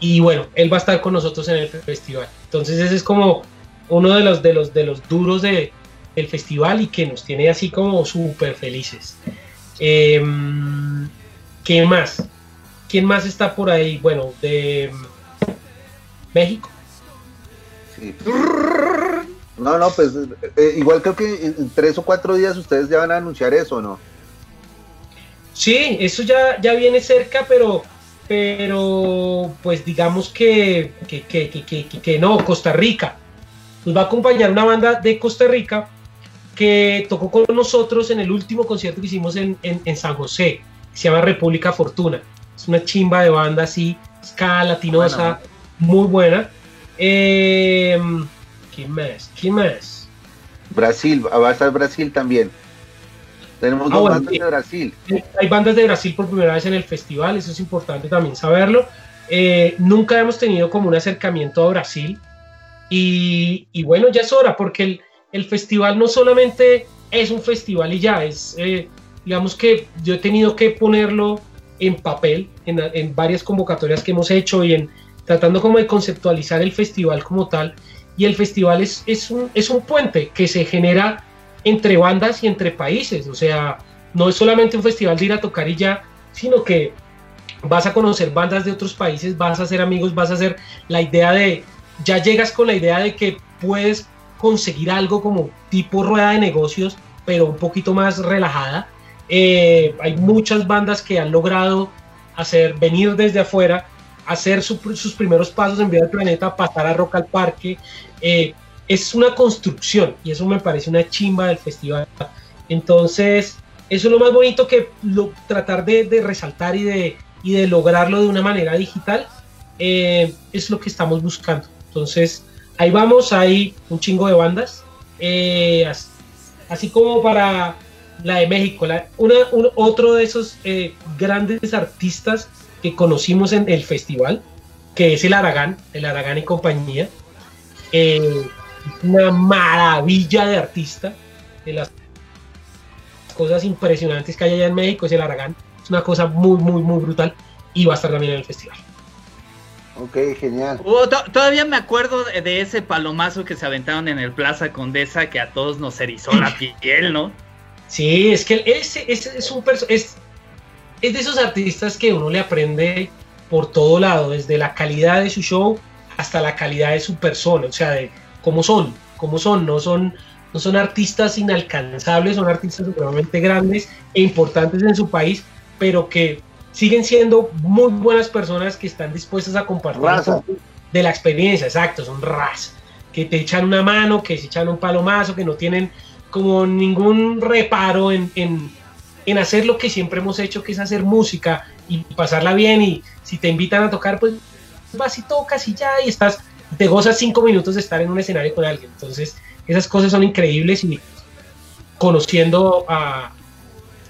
y, bueno, él va a estar con nosotros en el festival. Entonces ese es como uno de los, de los, de los duros de, el festival y que nos tiene así como súper felices. Eh, ¿Qué más? ¿Quién más está por ahí? Bueno, de México. Sí. No, no, pues eh, igual creo que en tres o cuatro días ustedes ya van a anunciar eso, ¿no? Sí, eso ya, ya viene cerca, pero, pero pues digamos que, que, que, que, que no, Costa Rica. Nos va a acompañar una banda de Costa Rica que tocó con nosotros en el último concierto que hicimos en, en, en San José, se llama República Fortuna. Es una chimba de banda así, ska latinosa, bueno. muy buena. Eh, ¿Quién más? ¿Quién más? Brasil, va a estar Brasil también. Tenemos dos ah, bueno, bandas de Brasil. Hay bandas de Brasil por primera vez en el festival, eso es importante también saberlo. Eh, nunca hemos tenido como un acercamiento a Brasil. Y, y bueno, ya es hora, porque el, el festival no solamente es un festival y ya, es, eh, digamos que yo he tenido que ponerlo en papel, en, en, varias convocatorias que hemos hecho y en tratando como de conceptualizar el festival como tal. Y el festival es, es, un, es un puente que se genera entre bandas y entre países. O sea, no es solamente un festival de ir a tocar y ya, sino que vas a conocer bandas de otros países, vas a hacer amigos, vas a hacer la idea de, ya llegas con la idea de que puedes conseguir algo como tipo rueda de negocios, pero un poquito más relajada. Eh, hay muchas bandas que han logrado hacer, venir desde afuera, hacer su, sus primeros pasos en vida del planeta, pasar a Rock al Parque. Eh, es una construcción y eso me parece una chimba del festival. Entonces, eso es lo más bonito que lo, tratar de, resaltar y de, y de lograrlo de una manera digital. Eh, es lo que estamos buscando. Entonces, ahí vamos, hay un chingo de bandas. Eh, así como para la de México, la, una, un, otro de esos eh, grandes artistas que conocimos en el festival, que es el Aragán, el Aragán y compañía. Eh, una maravilla de artista, de las cosas impresionantes que hay allá en México es el Aragán. Es una cosa muy, muy, muy brutal y va a estar también en el festival. Ok, genial. Oh, to- todavía me acuerdo de, ese palomazo que se aventaron en el Plaza Condesa que a todos nos erizó la piel, ¿no? Sí, es que ese, ese es un es, es de esos artistas que uno le aprende por todo lado, desde la calidad de su show hasta la calidad de su persona, o sea, de cómo son, cómo son, no son, no son artistas inalcanzables, son artistas supremamente grandes e importantes en su país, pero que siguen siendo muy buenas personas que están dispuestas a compartir Raza. de la experiencia, exacto, son raza, que te echan una mano, que se echan un palomazo, que no tienen como ningún reparo en, en, en hacer lo que siempre hemos hecho, que es hacer música y pasarla bien. Y si te invitan a tocar, pues vas y tocas y ya, y estás, te gozas cinco minutos de estar en un escenario con alguien. Entonces, esas cosas son increíbles y conociendo a,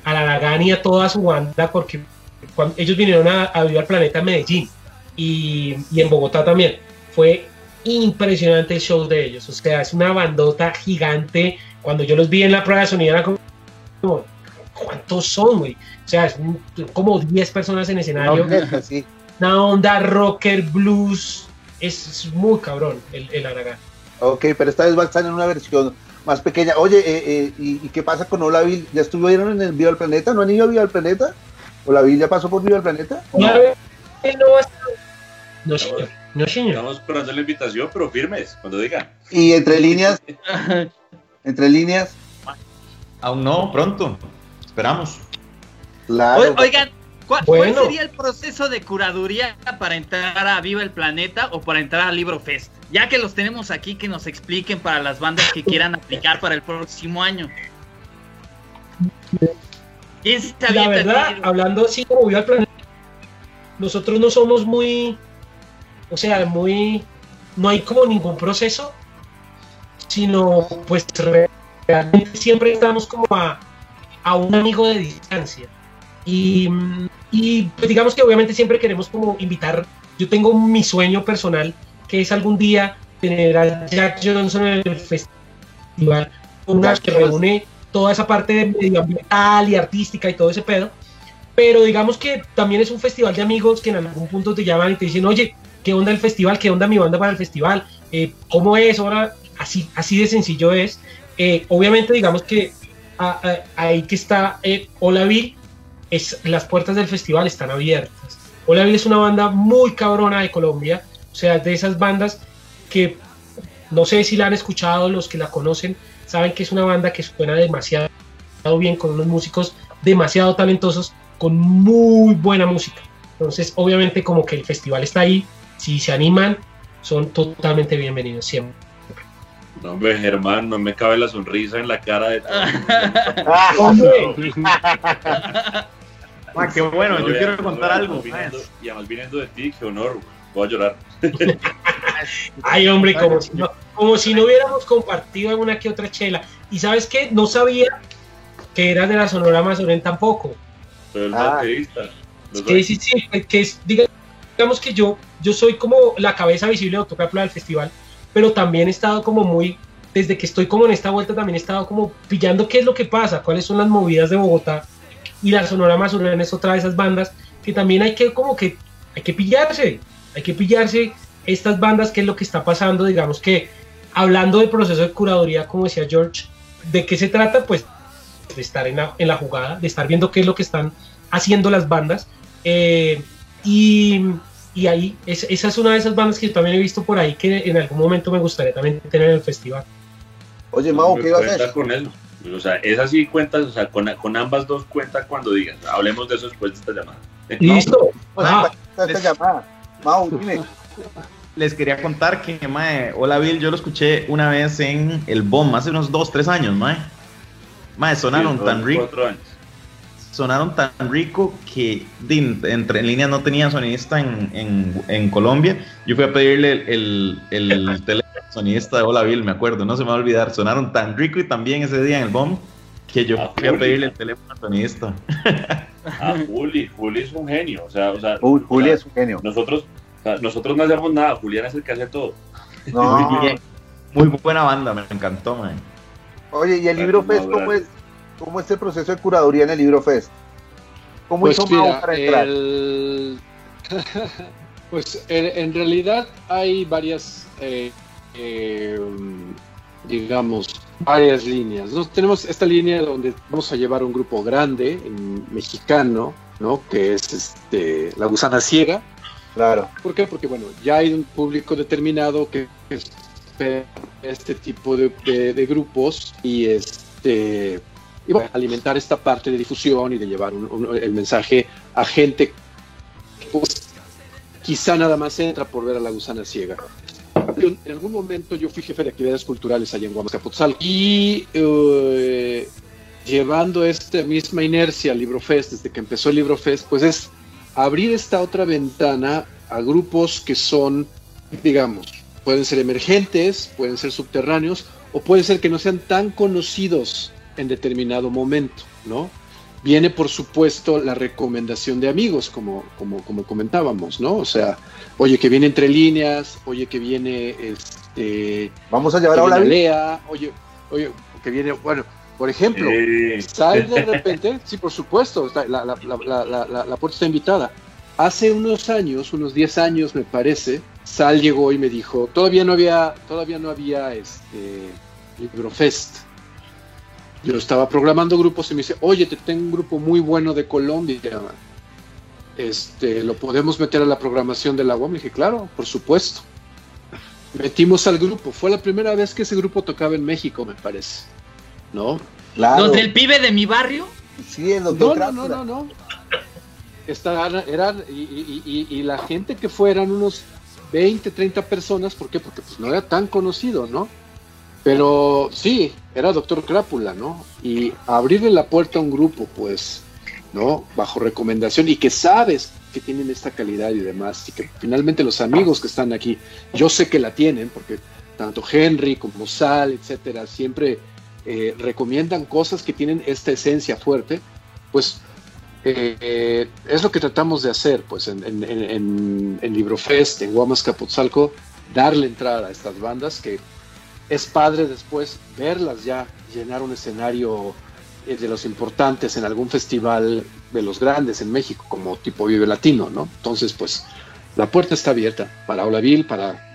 a la Lagan y a toda su banda, porque cuando ellos vinieron a, a vivir al planeta Medellín y, y en Bogotá también, fue impresionante el show de ellos. O sea, es una bandota gigante. Cuando yo los vi en la prueba de sonido, era como, ¿cuántos son, güey? O sea, es un- como 10 personas en escenario. Sí. Una onda rocker, blues. Es, es muy cabrón el, el Aragán. Ok, pero esta vez va a estar en una versión más pequeña. Oye, eh, eh, ¿y, y qué pasa con Olavil? ¿Ya estuvieron en el Viva al Planeta? ¿No han ido a Viva al Planeta? ¿Olavil ya pasó por Viva al Planeta? ¿O no? No No, señor. No, señor. Estamos esperando la invitación, pero firmes, cuando digan. Y entre líneas, entre líneas, Aún no, pronto. Esperamos. claro. O- Oigan, ¿cuál, cuál sería el proceso de curaduría para entrar a Viva el Planeta o para entrar a Libro Fest? Ya que los tenemos aquí, que nos expliquen para las bandas que quieran aplicar para el próximo año. ¿Quién se La verdad, tiro? hablando así como vivo al planeta, nosotros no somos muy, o sea, muy, no hay como ningún proceso, sino pues re- realmente siempre estamos como a, a un amigo de distancia. Y, y, pues, digamos que obviamente siempre queremos como invitar, yo tengo mi sueño personal, que es algún día tener a Jack Johnson en el festival, una que Johnson. reúne toda esa parte medioambiental y artística y todo ese pedo. Pero digamos que también es un festival de amigos que en algún punto te llaman y te dicen, oye, ¿qué onda el festival? ¿Qué onda mi banda para el festival? Eh, ¿Cómo es? Ahora, así, así de sencillo es. Eh, obviamente, digamos que a- a- ahí que está eh, Olavil, es, las puertas del festival están abiertas. Olavil es una banda muy cabrona de Colombia, o sea, de esas bandas que no sé si la han escuchado, los que la conocen saben que es una banda que suena demasiado bien, con unos músicos demasiado talentosos, con muy buena música. Entonces, obviamente, como que el festival está ahí, si se animan, son totalmente bienvenidos siempre. No, hombre, Germán, no me cabe la sonrisa en la cara de Ah, ¡Hombre! Ma, qué bueno, No, yo quiero contar algo. viniendo- y además viniendo de ti, qué honor, voy a llorar. Ay, hombre, como si, no, como si no hubiéramos compartido alguna que otra chela. Y sabes qué, no sabía que eras de la Sonora Mazorén tampoco. Soy el Ah. Sí, sí, sí, que es, diga- digamos que yo, yo soy como la cabeza visible de Autocapla del festival, pero también he estado como muy, desde que estoy como en esta vuelta, también he estado como pillando qué es lo que pasa, cuáles son las movidas de Bogotá, y la Sonora Mazorén es otra de esas bandas que también hay que como que, hay que pillarse, hay que pillarse estas bandas, qué es lo que está pasando, digamos que, hablando del proceso de curaduría, como decía George, ¿de qué se trata? Pues de estar en la, en la jugada, de estar viendo qué es lo que están haciendo las bandas, eh, y, y ahí, es- esa es una de esas bandas que yo también he visto por ahí que en algún momento me gustaría también tener en el festival. Oye, Mau, ¿qué ibas a hacer? con eso. O sea, esas sí cuentas, o sea, con, con ambas dos cuentas cuando digas. Hablemos de eso después de esta llamada. ¿Listo? Pues, Ah, esta esta llamada. Mau, dime. Les quería contar que, mae, Hola Bill, yo lo escuché una vez en el BOM, hace unos 2, 3 años, mae. Mae, sonaron Sí, tan son rico, Cuatro años. sonaron tan rico que din, entre en línea no tenía sonidista en, en, en Colombia. Yo fui a pedirle el, el, el teléfono sonidista de Hola Bill, me acuerdo, no se me va a olvidar. Sonaron tan rico y tan bien ese día en el BOM que yo fui a Juli. pedirle el teléfono al sonidista. Ah, Juli, Juli es un genio. O sea, o sea, Juli sea, es un genio. nosotros, sea, nosotros no hacemos nada, Julián es el que hace todo. No. Muy buena banda, me encantó, mae. Oye, ¿y el libro Fest cómo es? ¿Cómo es el proceso de curaduría en el Libro Fest? ¿Cómo Pues hizo mira, para entrar? el- pues en, en realidad hay varias, eh, eh, digamos, varias líneas. ¿no? Tenemos esta línea donde vamos a llevar un grupo grande, en- mexicano, ¿no? Que es este, La Gusana Ciega. Claro. ¿Por qué? Porque, bueno, ya hay un público determinado que espera este tipo de, de- de grupos y este y bueno, alimentar esta parte de difusión y de llevar un- un- el mensaje a gente que pues, quizá nada más entra por ver a la gusana ciega. Pero en algún momento yo fui jefe de actividades culturales allá en Guamazcapotzalco y eh, llevando esta misma inercia al Librofest, desde que empezó el Librofest, pues es abrir esta otra ventana a grupos que son, digamos, pueden ser emergentes, pueden ser subterráneos, o puede ser que no sean tan conocidos en determinado momento, ¿no? Viene, por supuesto, la recomendación de amigos, como, como, como comentábamos, ¿no? O sea, oye, que viene entre líneas, oye, que viene, este, Vamos a llevar a. Lea, oye, oye, que viene, bueno, por ejemplo, Sal de repente, sí, por supuesto, la, la- la- la- puerta está invitada. Hace unos años, unos 10 años me parece, Sal llegó y me dijo, todavía no había, todavía no había este Librofest. Yo estaba programando grupos y me dice, oye, te tengo un grupo muy bueno de Colombia. Este, ¿lo podemos meter a la programación de la UAM? Le dije, claro, por supuesto. Metimos al grupo. Fue la primera vez que ese grupo tocaba en México, me parece. ¿No? Claro. Donde el pibe de mi barrio. Sí, el No, doctor no, no, no, no. Estaban- eran, y, y- y- y la gente que fue eran unos 20, 30 personas. ¿Por qué? Porque pues, no era tan conocido, ¿no? Pero sí, era Doctor Crápula, ¿no? Y abrirle la puerta a un grupo, pues, ¿no? Bajo recomendación y que sabes que tienen esta calidad y demás. Y que finalmente los amigos que están aquí, yo sé que la tienen, porque tanto Henry como Sal, etcétera, siempre eh, recomiendan cosas que tienen esta esencia fuerte, pues eh, es lo que tratamos de hacer, pues en, en, en, en- Librofest, en Guamas Capotzalco, darle entrada a estas bandas que es padre después verlas ya llenar un escenario eh, de los importantes en algún festival de los grandes en México, como tipo Vive Latino, ¿no? Entonces, pues la puerta está abierta para Olaville, para...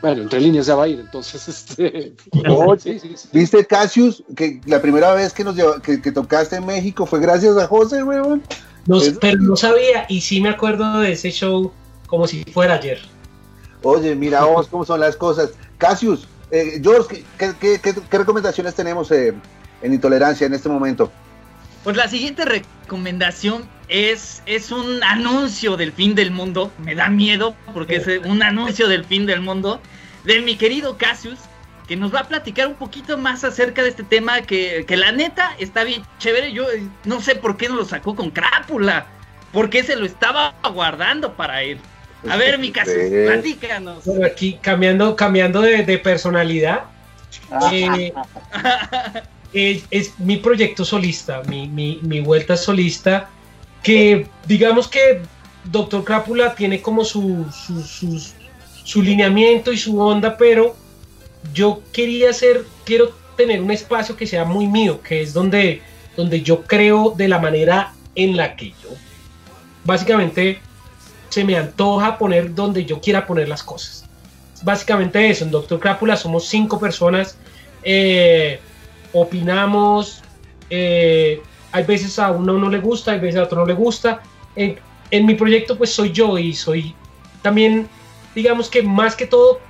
Bueno, entre líneas ya va a ir, entonces, este... Oye, sí, sí, sí. ¿Viste, Cassius, que la primera vez que nos lleva- que, que tocaste en México fue gracias a José, weón? No, Es- pero no sabía y sí me acuerdo de ese show como si fuera ayer. Oye, mira vos cómo son las cosas. Cassius, eh, George, ¿qué, qué- qué- qué recomendaciones tenemos eh, en Intolerancia en este momento? Pues la siguiente recomendación es, es un anuncio del fin del mundo. Me da miedo porque es un anuncio del fin del mundo de mi querido Cassius, que nos va a platicar un poquito más acerca de este tema que, que la neta está bien chévere. Yo eh, no sé por qué no lo sacó con crápula, porque se lo estaba guardando para él. A ver, mi Cassius, Eh, platícanos. Bueno, aquí cambiando, cambiando de, de personalidad. eh, es, es mi proyecto solista, mi, mi, mi vuelta solista, que digamos que Doctor Crápula tiene como su, su, sus- su lineamiento y su onda, pero yo quería hacer, quiero tener un espacio que sea muy mío, que es donde, donde yo creo de la manera en la que yo, básicamente, se me antoja poner donde yo quiera poner las cosas. Básicamente eso, en Doctor Crápula somos cinco personas, eh, opinamos, eh, hay veces a uno no le gusta, hay veces a otro no le gusta. En, en mi proyecto pues soy yo y soy también, digamos que más que todo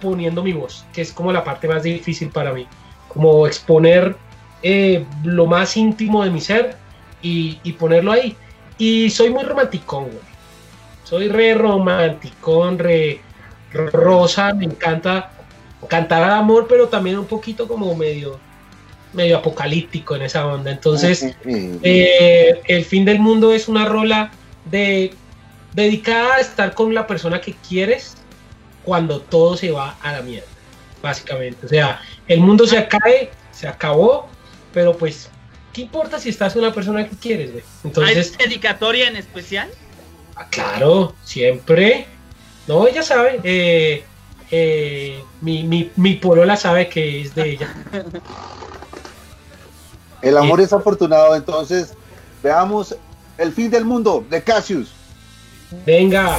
poniendo mi voz, que es como la parte más difícil para mí, como exponer eh, lo más íntimo de mi ser y, y ponerlo ahí. Y soy muy romanticón. Soy re romanticón, re rosa, me encanta cantar al amor, pero también un poquito como medio, medio apocalíptico en esa onda. Entonces, eh, El fin del mundo es una rola de, dedicada a estar con la persona que quieres cuando todo se va a la mierda, básicamente. O sea, el mundo se acabe, se acabó, pero pues, ¿qué importa si estás con la persona que quieres, güey? Entonces, ¿Hay dedicatoria en especial? Ah, Claro, siempre. No, ella sabe. eh, eh, mi, mi, mi polola sabe que es de ella. El amor es afortunado, entonces veamos el fin del mundo de Cassius. Venga.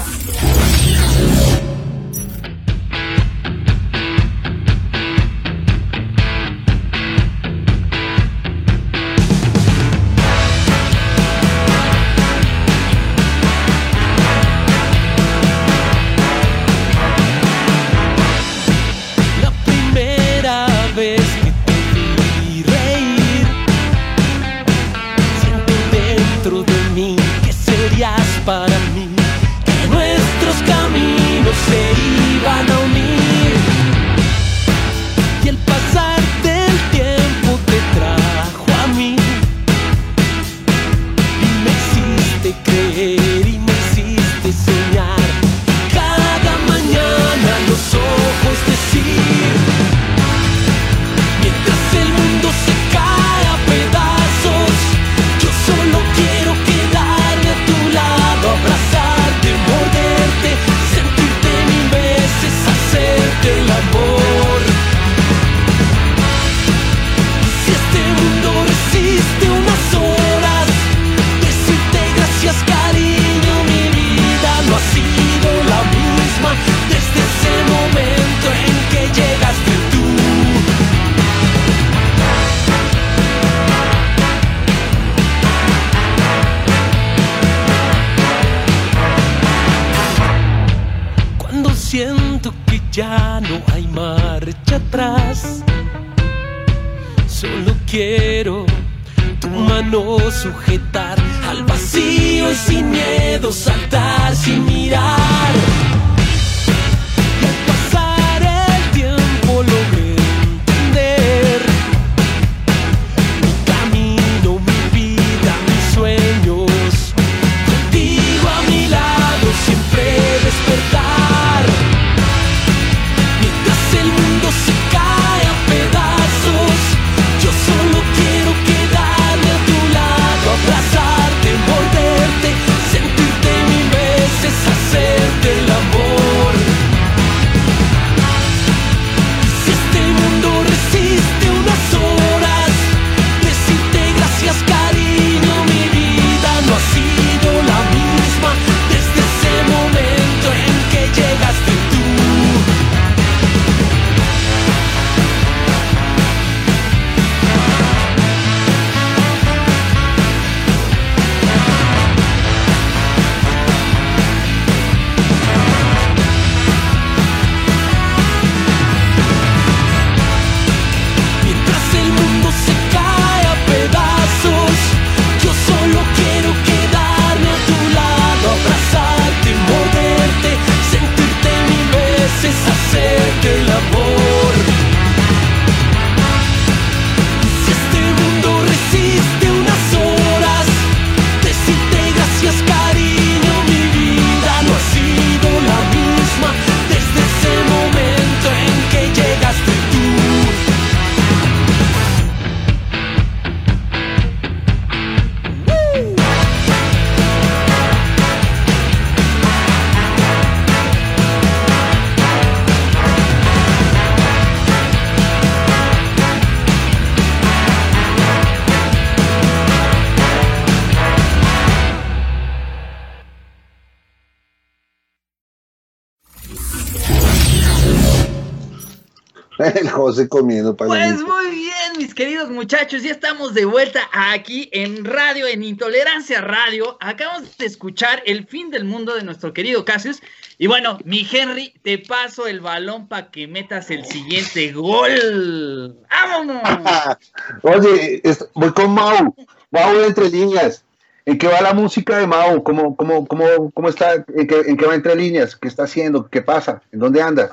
Comiendo Pues muy bien, mis queridos muchachos, ya estamos de vuelta aquí en radio, en Intolerancia Radio. Acabamos de escuchar el fin del mundo de nuestro querido Cassius. Y bueno, mi Henry, te paso el balón para que metas el siguiente gol. ¡Vámonos! Oye, voy con Mau. Mau entre líneas. ¿En qué va la música de Mau? ¿Cómo, cómo, cómo, cómo está? ¿En qué, ¿En qué va entre líneas? ¿Qué está haciendo? ¿Qué pasa? ¿En dónde anda?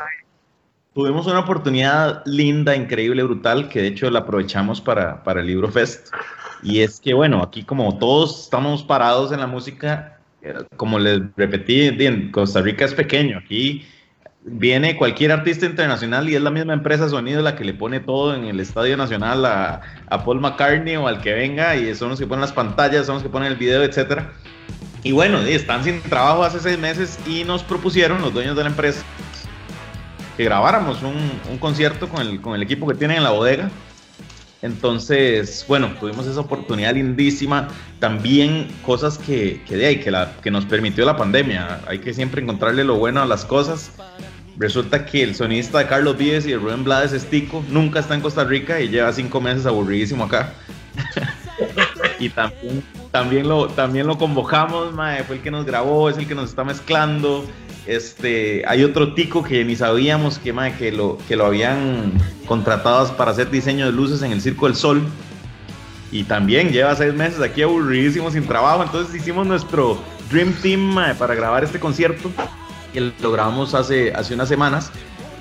Tuvimos una oportunidad linda, increíble, brutal, que de hecho la aprovechamos para, para el Libro Fest. Y es que, bueno, aquí como todos estamos parados en la música, eh, como les repetí, Costa Rica es pequeño. Aquí viene cualquier artista internacional y es la misma empresa sonido la que le pone todo en el Estadio Nacional a, a Paul McCartney o al que venga y son los que ponen las pantallas, son los que ponen el video, etcétera. Y bueno, están sin trabajo hace seis meses y nos propusieron los dueños de la empresa que grabáramos un, concierto con el, con el, equipo que tienen en la bodega. Entonces, bueno, tuvimos esa oportunidad lindísima. También cosas que, que, de ahí, que, la, que nos permitió la pandemia. Hay que siempre encontrarle lo bueno a las cosas. Resulta que el sonista de Carlos Vives y de Rubén Blades Estico nunca está en Costa Rica y lleva cinco meses aburridísimo acá. y también, también, lo, también lo convocamos, mae, fue el que nos grabó, es el que nos está mezclando. Este, hay otro tico que ni sabíamos que, que, lo, que lo habían contratado para hacer diseño de luces en el Circo del Sol. Y también lleva seis meses aquí aburridísimo sin trabajo. Entonces hicimos nuestro Dream Team para grabar este concierto. Y lo grabamos hace, hace unas semanas.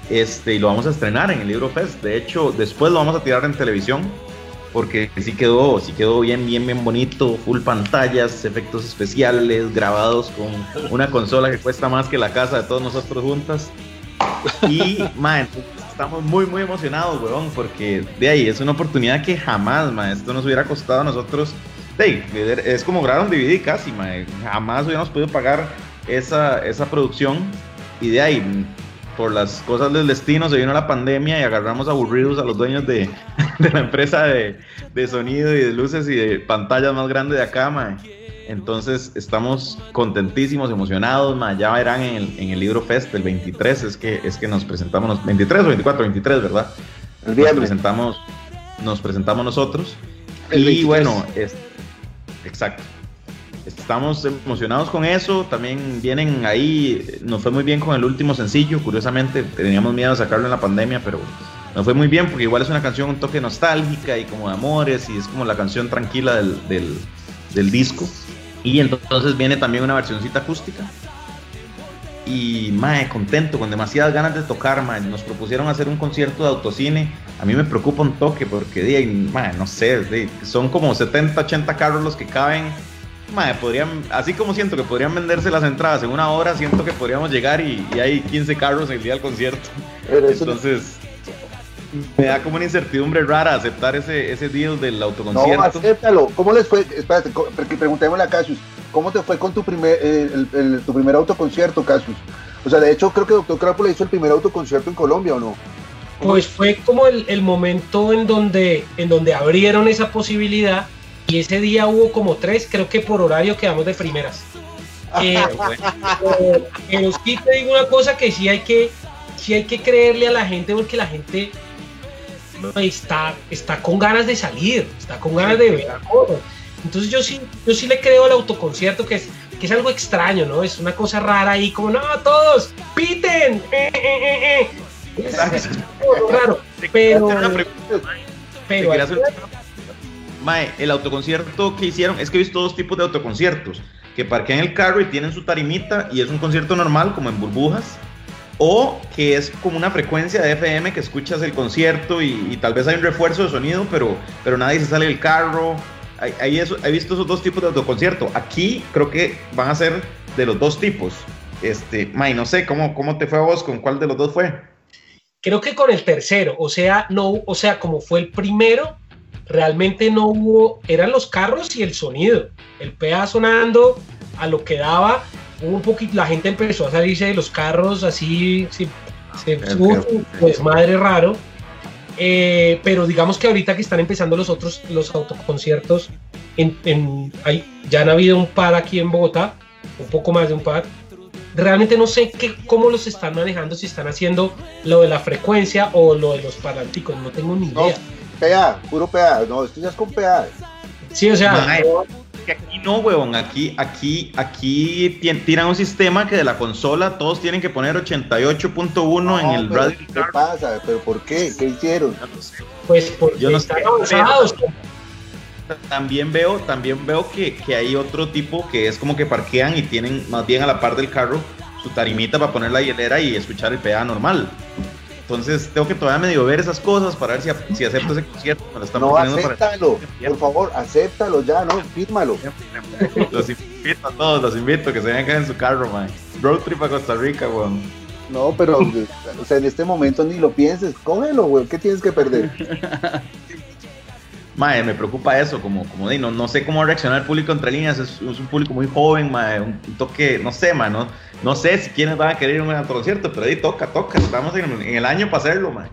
Este, y lo vamos a estrenar en el Libro Fest. De hecho, después lo vamos a tirar en televisión porque sí quedó, sí quedó bien, bien, bien bonito, full pantallas, efectos especiales, grabados con una consola que cuesta más que la casa de todos nosotros juntas. Y, man, estamos muy, muy emocionados, weón, porque de ahí es una oportunidad que jamás, man, esto nos hubiera costado a nosotros. De es como grabar un DVD casi, man, jamás hubiéramos podido pagar esa, esa producción. Y de ahí, por las cosas del destino se vino la pandemia y agarramos aburridos a los dueños de, la empresa de, sonido y de luces y de pantallas más grandes de acá, mae. Entonces estamos contentísimos, emocionados, mae. ya verán en el, en el libro Fest el 23, es que, es que nos presentamos, 23 o 24, 23, ¿verdad? El nos presentamos, nos presentamos nosotros. y bueno, es, exacto estamos emocionados con eso. También vienen ahí, nos fue muy bien con el último sencillo. Curiosamente, teníamos miedo de sacarlo en la pandemia, pero nos fue muy bien porque igual es una canción un toque nostálgica y como de amores y es como la canción tranquila del, del, disco. Y entonces viene también una versioncita acústica. Y mae, contento, con demasiadas ganas de tocar, mae. Nos propusieron hacer un concierto de autocine. A mí me preocupa un toque porque, mae, no sé, son como 70, 80 carros los que caben podrían, así como siento que podrían venderse las entradas en una hora, siento que podríamos llegar y, hay 15 carros el día del concierto. Entonces, me da como una incertidumbre rara aceptar ese, ese deal del autoconcierto. No, acéptalo. ¿Cómo les fue? Espérate, preguntémosle a Cassius, ¿cómo te fue con tu primer, el, tu primer autoconcierto, Cassius? O sea, de hecho, creo que Doctor Crápula hizo el primer autoconcierto en Colombia, ¿o no? Pues fue como el, el, momento en donde, en donde abrieron esa posibilidad y ese día hubo como tres, creo que por horario quedamos de primeras. Eh, pero, sí te digo una cosa que sí hay que, sí hay que creerle a la gente porque la gente está, está con ganas de salir, está con ganas de ver cosas. Entonces yo sí, yo sí le creo al autoconcierto que es, que es algo extraño, ¿no? Es una cosa rara ahí, como, no, todos, piten. Eh, eh, es, raro. Pero, pero Mae, el autoconcierto que hicieron, es que he visto dos tipos de autoconciertos, que parquean el carro y tienen su tarimita y es un concierto normal, como en burbujas, o que es como una frecuencia de FM que escuchas el concierto y, tal vez hay un refuerzo de sonido, pero, pero nadie se sale del carro. Hay, eso, he visto esos dos tipos de autoconcierto. Aquí creo que van a ser de los dos tipos. Este, May, no sé, ¿cómo, ¿cómo te fue a vos? ¿Con cuál de los dos fue? Creo que con el tercero, o sea, no, o sea, como fue el primero, realmente no hubo, eran los carros y el sonido, el PA sonando a lo que daba, un poquito, la gente empezó a salirse de los carros así, sí, se, pues madre raro, eh, pero digamos que ahorita que están empezando los otros, los autoconciertos, en, en, hay, ya han habido un par aquí en Bogotá, un poco más de un par, realmente no sé qué, cómo los están manejando, si están haciendo lo de la frecuencia o lo de los paránticos, no tengo ni idea. PA, puro PA. No, esto ya es con PA. Sí, o sea. aquí no, huevón. Aquí, aquí, aquí tiran un sistema que de la consola todos tienen que poner 88.1 en el radio. ¿Qué pasa? ¿Pero por qué? ¿Qué hicieron? Pues porque Yo no están avanzados. También veo, también veo que, que hay otro tipo que es como que parquean y tienen más bien a la par del carro su tarimita para poner la hielera y escuchar el PA normal. Entonces tengo que todavía medio ver esas cosas para ver si, si acepto ese concierto. no, acéptalo, por favor, acéptalo ya, no, fírmalo. Los invito a todos, los invito a que se vengan en su carro, man. Road trip a Costa Rica, weón. No, pero, o sea, en este momento ni lo pienses, cógelo, weón, ¿qué tienes que perder? Mae, me preocupa eso, como, como de, no, no sé cómo reaccionar el público entre líneas, es, un público muy joven, mae, un, toque, no sé, mae, no, no sé si quienes van a querer ir a un concierto, pero ahí toca, toca, estamos en, el año para hacerlo, mae.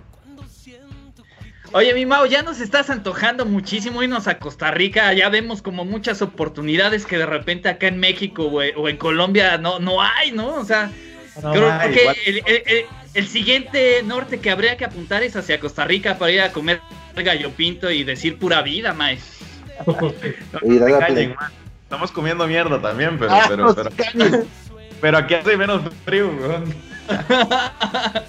Oye, mi Mau, ya nos estás antojando muchísimo irnos a Costa Rica. Ya vemos como muchas oportunidades que de repente acá en México o en Colombia no, no hay, ¿no? O sea, creo que el, siguiente norte que habría que apuntar es hacia Costa Rica para ir a comer gallo pinto y decir pura vida, mae. Estamos comiendo mierda también, pero, ah, pero, pero, pero, aquí hace menos frío, weón.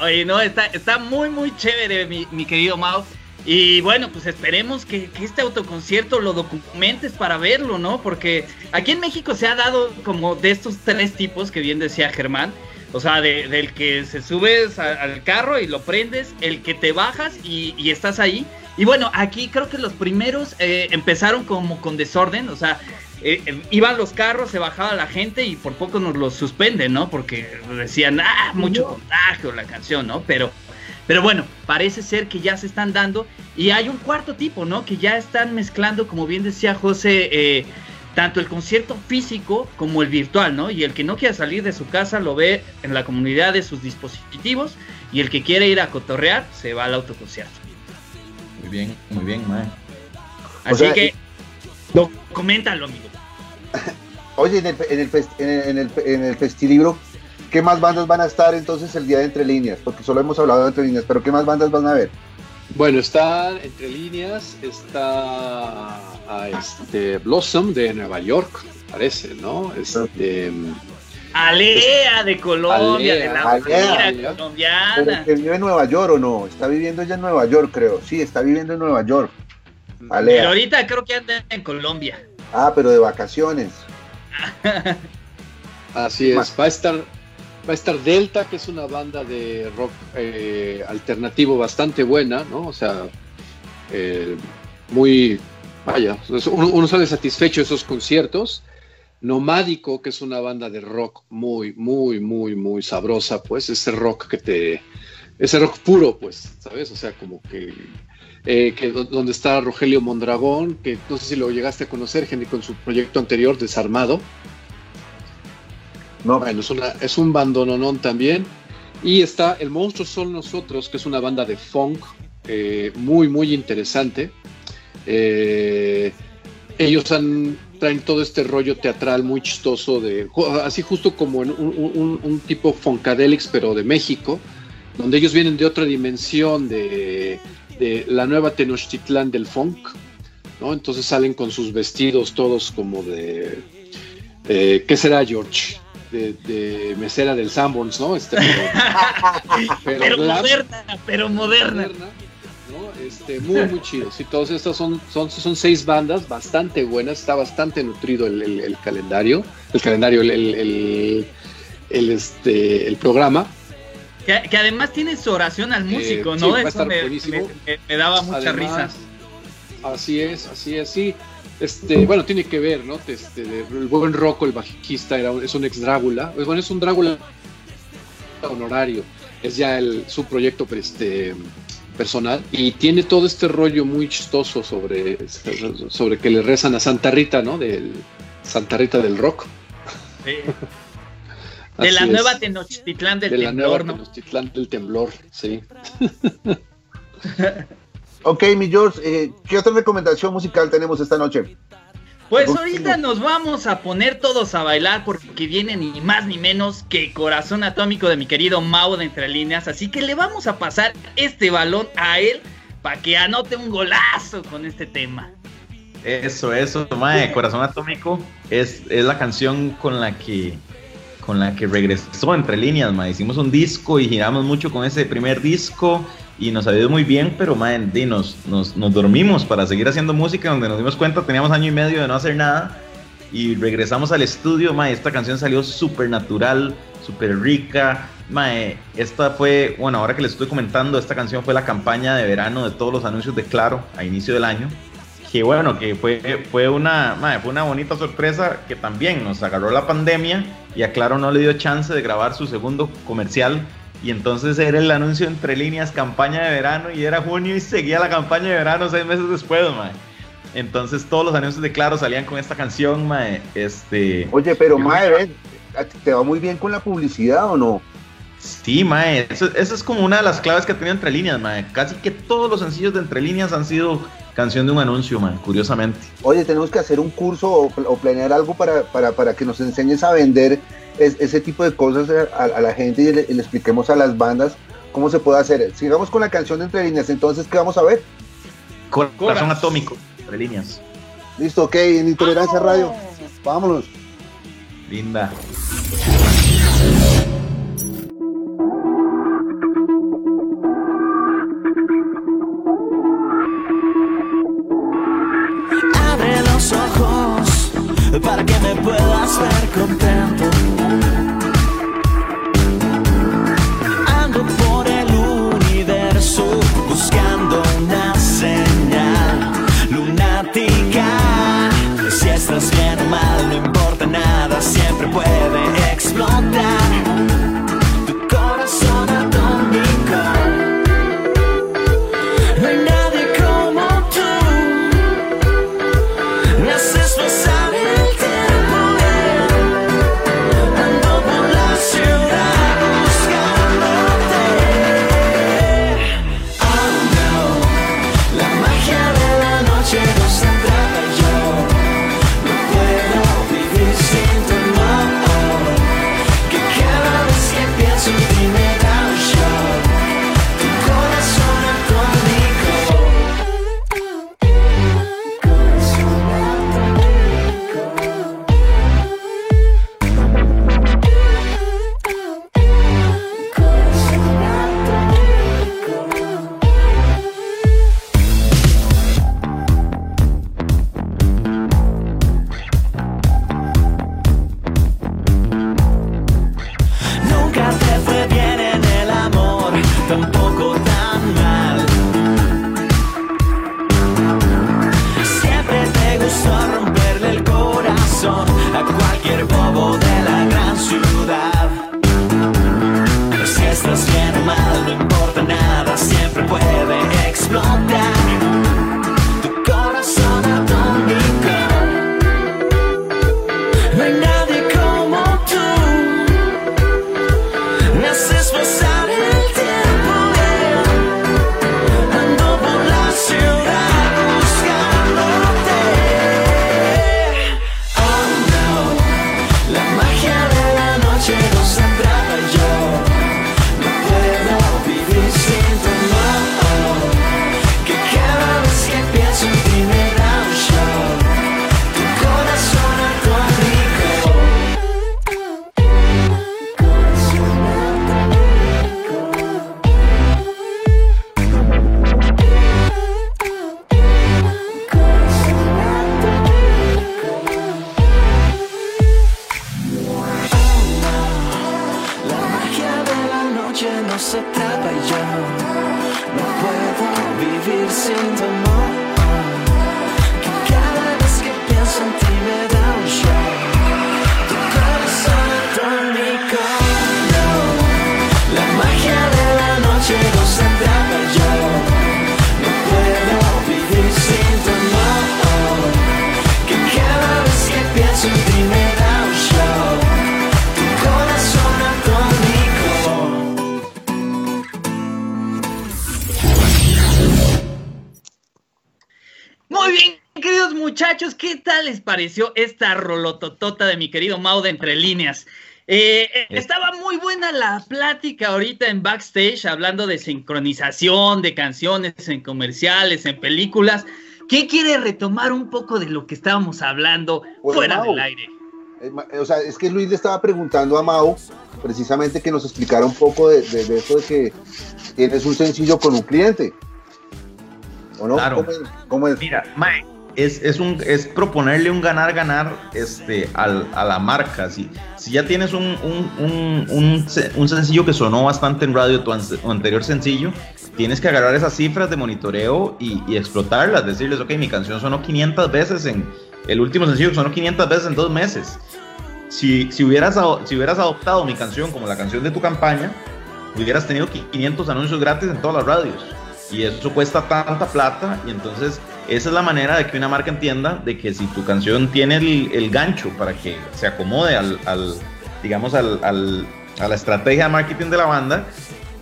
Oye, no, está, está muy, muy chévere, mi, querido Mao. Y bueno, pues esperemos que, este autoconcierto lo documentes para verlo, ¿no? Porque aquí en México se ha dado como de estos tres tipos que bien decía Germán. O sea, del que se subes al carro y lo prendes, el que te bajas y, estás ahí. Y bueno, aquí creo que los primeros eh, empezaron como con desorden, o sea, eh, eh, iban los carros, se bajaba la gente y por poco nos los suspenden, ¿no? Porque decían, ah, mucho contagio la canción, ¿no? Pero, pero bueno, parece ser que ya se están dando y hay un cuarto tipo, ¿no? Que ya están mezclando, como bien decía José, eh, tanto el concierto físico como el virtual, ¿no? Y el que no quiera salir de su casa lo ve en la comunidad de sus dispositivos y el que quiere ir a cotorrear se va al autoconcierto. Muy bien, muy bien, man. Así que, no, coméntalo, amigo. Oye, en el, en, el, en, el, en el festilibro, ¿qué más bandas van a estar entonces el día de Entre Líneas? Porque solo hemos hablado de Entre Líneas, pero ¿qué más bandas van a ver? Bueno, está Entre Líneas, está a este Blossom de Nueva York, parece, ¿no? Este, Alea de Colombia, de la Alea, colombiana. que vive en Nueva York o no? Está viviendo ella en Nueva York, creo. Sí, está viviendo en Nueva York. Alea. Pero ahorita creo que anda en Colombia. Ah, pero de vacaciones. Así es, va a estar va a estar Delta, que es una banda de rock eh, alternativo bastante buena, ¿no? O sea, eh, muy, vaya, uno, sale satisfecho de esos conciertos. Nomádico, que es una banda de rock muy, muy, muy, muy sabrosa, pues, ese rock que te, ese rock puro, pues, ¿sabes? O sea, como que eh, que donde está Rogelio Mondragón, que no sé si lo llegaste a conocer, Jenny, con su proyecto anterior, Desarmado. No. Bueno, es, una, es un bandononón también. Y está El Monstruo Son Nosotros, que es una banda de funk eh, muy, muy interesante. Eh, ellos han, traen todo este rollo teatral muy chistoso, de, así justo como en un, tipo Funkadelix, pero de México, donde ellos vienen de otra dimensión, de la nueva Tenochtitlán del funk, ¿no? Entonces salen con sus vestidos todos como de, ¿qué será George? De, mesera del Sanborns, ¿no? Este, pero, moderna, pero moderna. Este, muy, muy chido. Sí, todos estos son, son, son seis bandas bastante buenas, está bastante nutrido el, calendario, el calendario, el, el, este, el programa. Que, además tiene su oración al eh, músico, ¿no? Eso me, daba mucha risa. Así es, así es, sí. Este, bueno, tiene que ver, ¿no? Este, el buen Rocco, el bajista, era, es un ex Drácula. Pues, bueno, es un Drácula honorario. Es ya el, su proyecto este, personal. Y tiene todo este rollo muy chistoso sobre, sobre que le rezan a Santa Rita, ¿no? Del Santa Rita del rock. Sí. De la nueva Tenochtitlán del de temblor, la nueva Tenochtitlán del temblor, sí. ok, mi George, eh, ¿qué otra recomendación musical tenemos esta noche? Pues ahorita nos vamos a poner todos a bailar porque viene ni más ni menos que Corazón Atómico de mi querido Mau de Entre Líneas. Así que le vamos a pasar este balón a él para que anote un golazo con este tema. Eso, eso, mae, Corazón Atómico es, es la canción con la que con la que regresó entre líneas, ma. Hicimos un disco y giramos mucho con ese primer disco y nos ha ido muy bien, pero ma, nos, nos, nos, dormimos para seguir haciendo música, donde nos dimos cuenta teníamos año y medio de no hacer nada y regresamos al estudio, ma, esta canción salió súper natural, súper rica, ma, esta fue, bueno, ahora que les estoy comentando, esta canción fue la campaña de verano de todos los anuncios de Claro a inicio del año que bueno, que fue, fue, una, fue una bonita sorpresa que también nos agarró la pandemia y a Claro no le dio chance de grabar su segundo comercial y entonces era el anuncio entre líneas campaña de verano y era junio y seguía la campaña de verano seis meses después, Entonces todos los anuncios de Claro salían con esta canción, mae. Este, Oye, pero mae, ¿te va muy bien con la publicidad o no? Sí, mae, eso, es como una de las claves que tiene entre líneas, mae. Casi que todos los sencillos de entre líneas han sido canción de un anuncio, mae, curiosamente. Oye, tenemos que hacer un curso o, planear algo para, para, que nos enseñes a vender ese tipo de cosas a, la gente y le, expliquemos a las bandas cómo se puede hacer. Sigamos con la canción de entre líneas, entonces, ¿qué vamos a ver? Corazón atómico, entre líneas. Listo, ok, en Intolerancia Radio. Vámonos. Linda. Pareció esta rolototota de mi querido Mau de Entre Líneas? Eh, eh, estaba muy buena la plática ahorita en backstage, hablando de sincronización, de canciones en comerciales, en películas. ¿Qué quiere retomar un poco de lo que estábamos hablando fuera del aire? Eh, o sea, es que Luis le estaba preguntando a Mau precisamente que nos explicara un poco de, eso de que tienes un sencillo con un cliente. ¿O no? Claro. ¿Cómo, es? Mira, Mike es, un, es proponerle un ganar-ganar este, a la marca. Si, si ya tienes un, un, sencillo que sonó bastante en radio, tu, anterior sencillo, tienes que agarrar esas cifras de monitoreo y, explotarlas, decirles, ok, mi canción sonó 500 veces en el último sencillo, sonó 500 veces en dos meses. Si, si, hubieras, si hubieras adoptado mi canción como la canción de tu campaña, hubieras tenido 500 anuncios gratis en todas las radios. Y eso cuesta tanta plata y entonces esa es la manera de que una marca entienda de que si tu canción tiene el, gancho para que se acomode al, digamos, al, a la estrategia de marketing de la banda,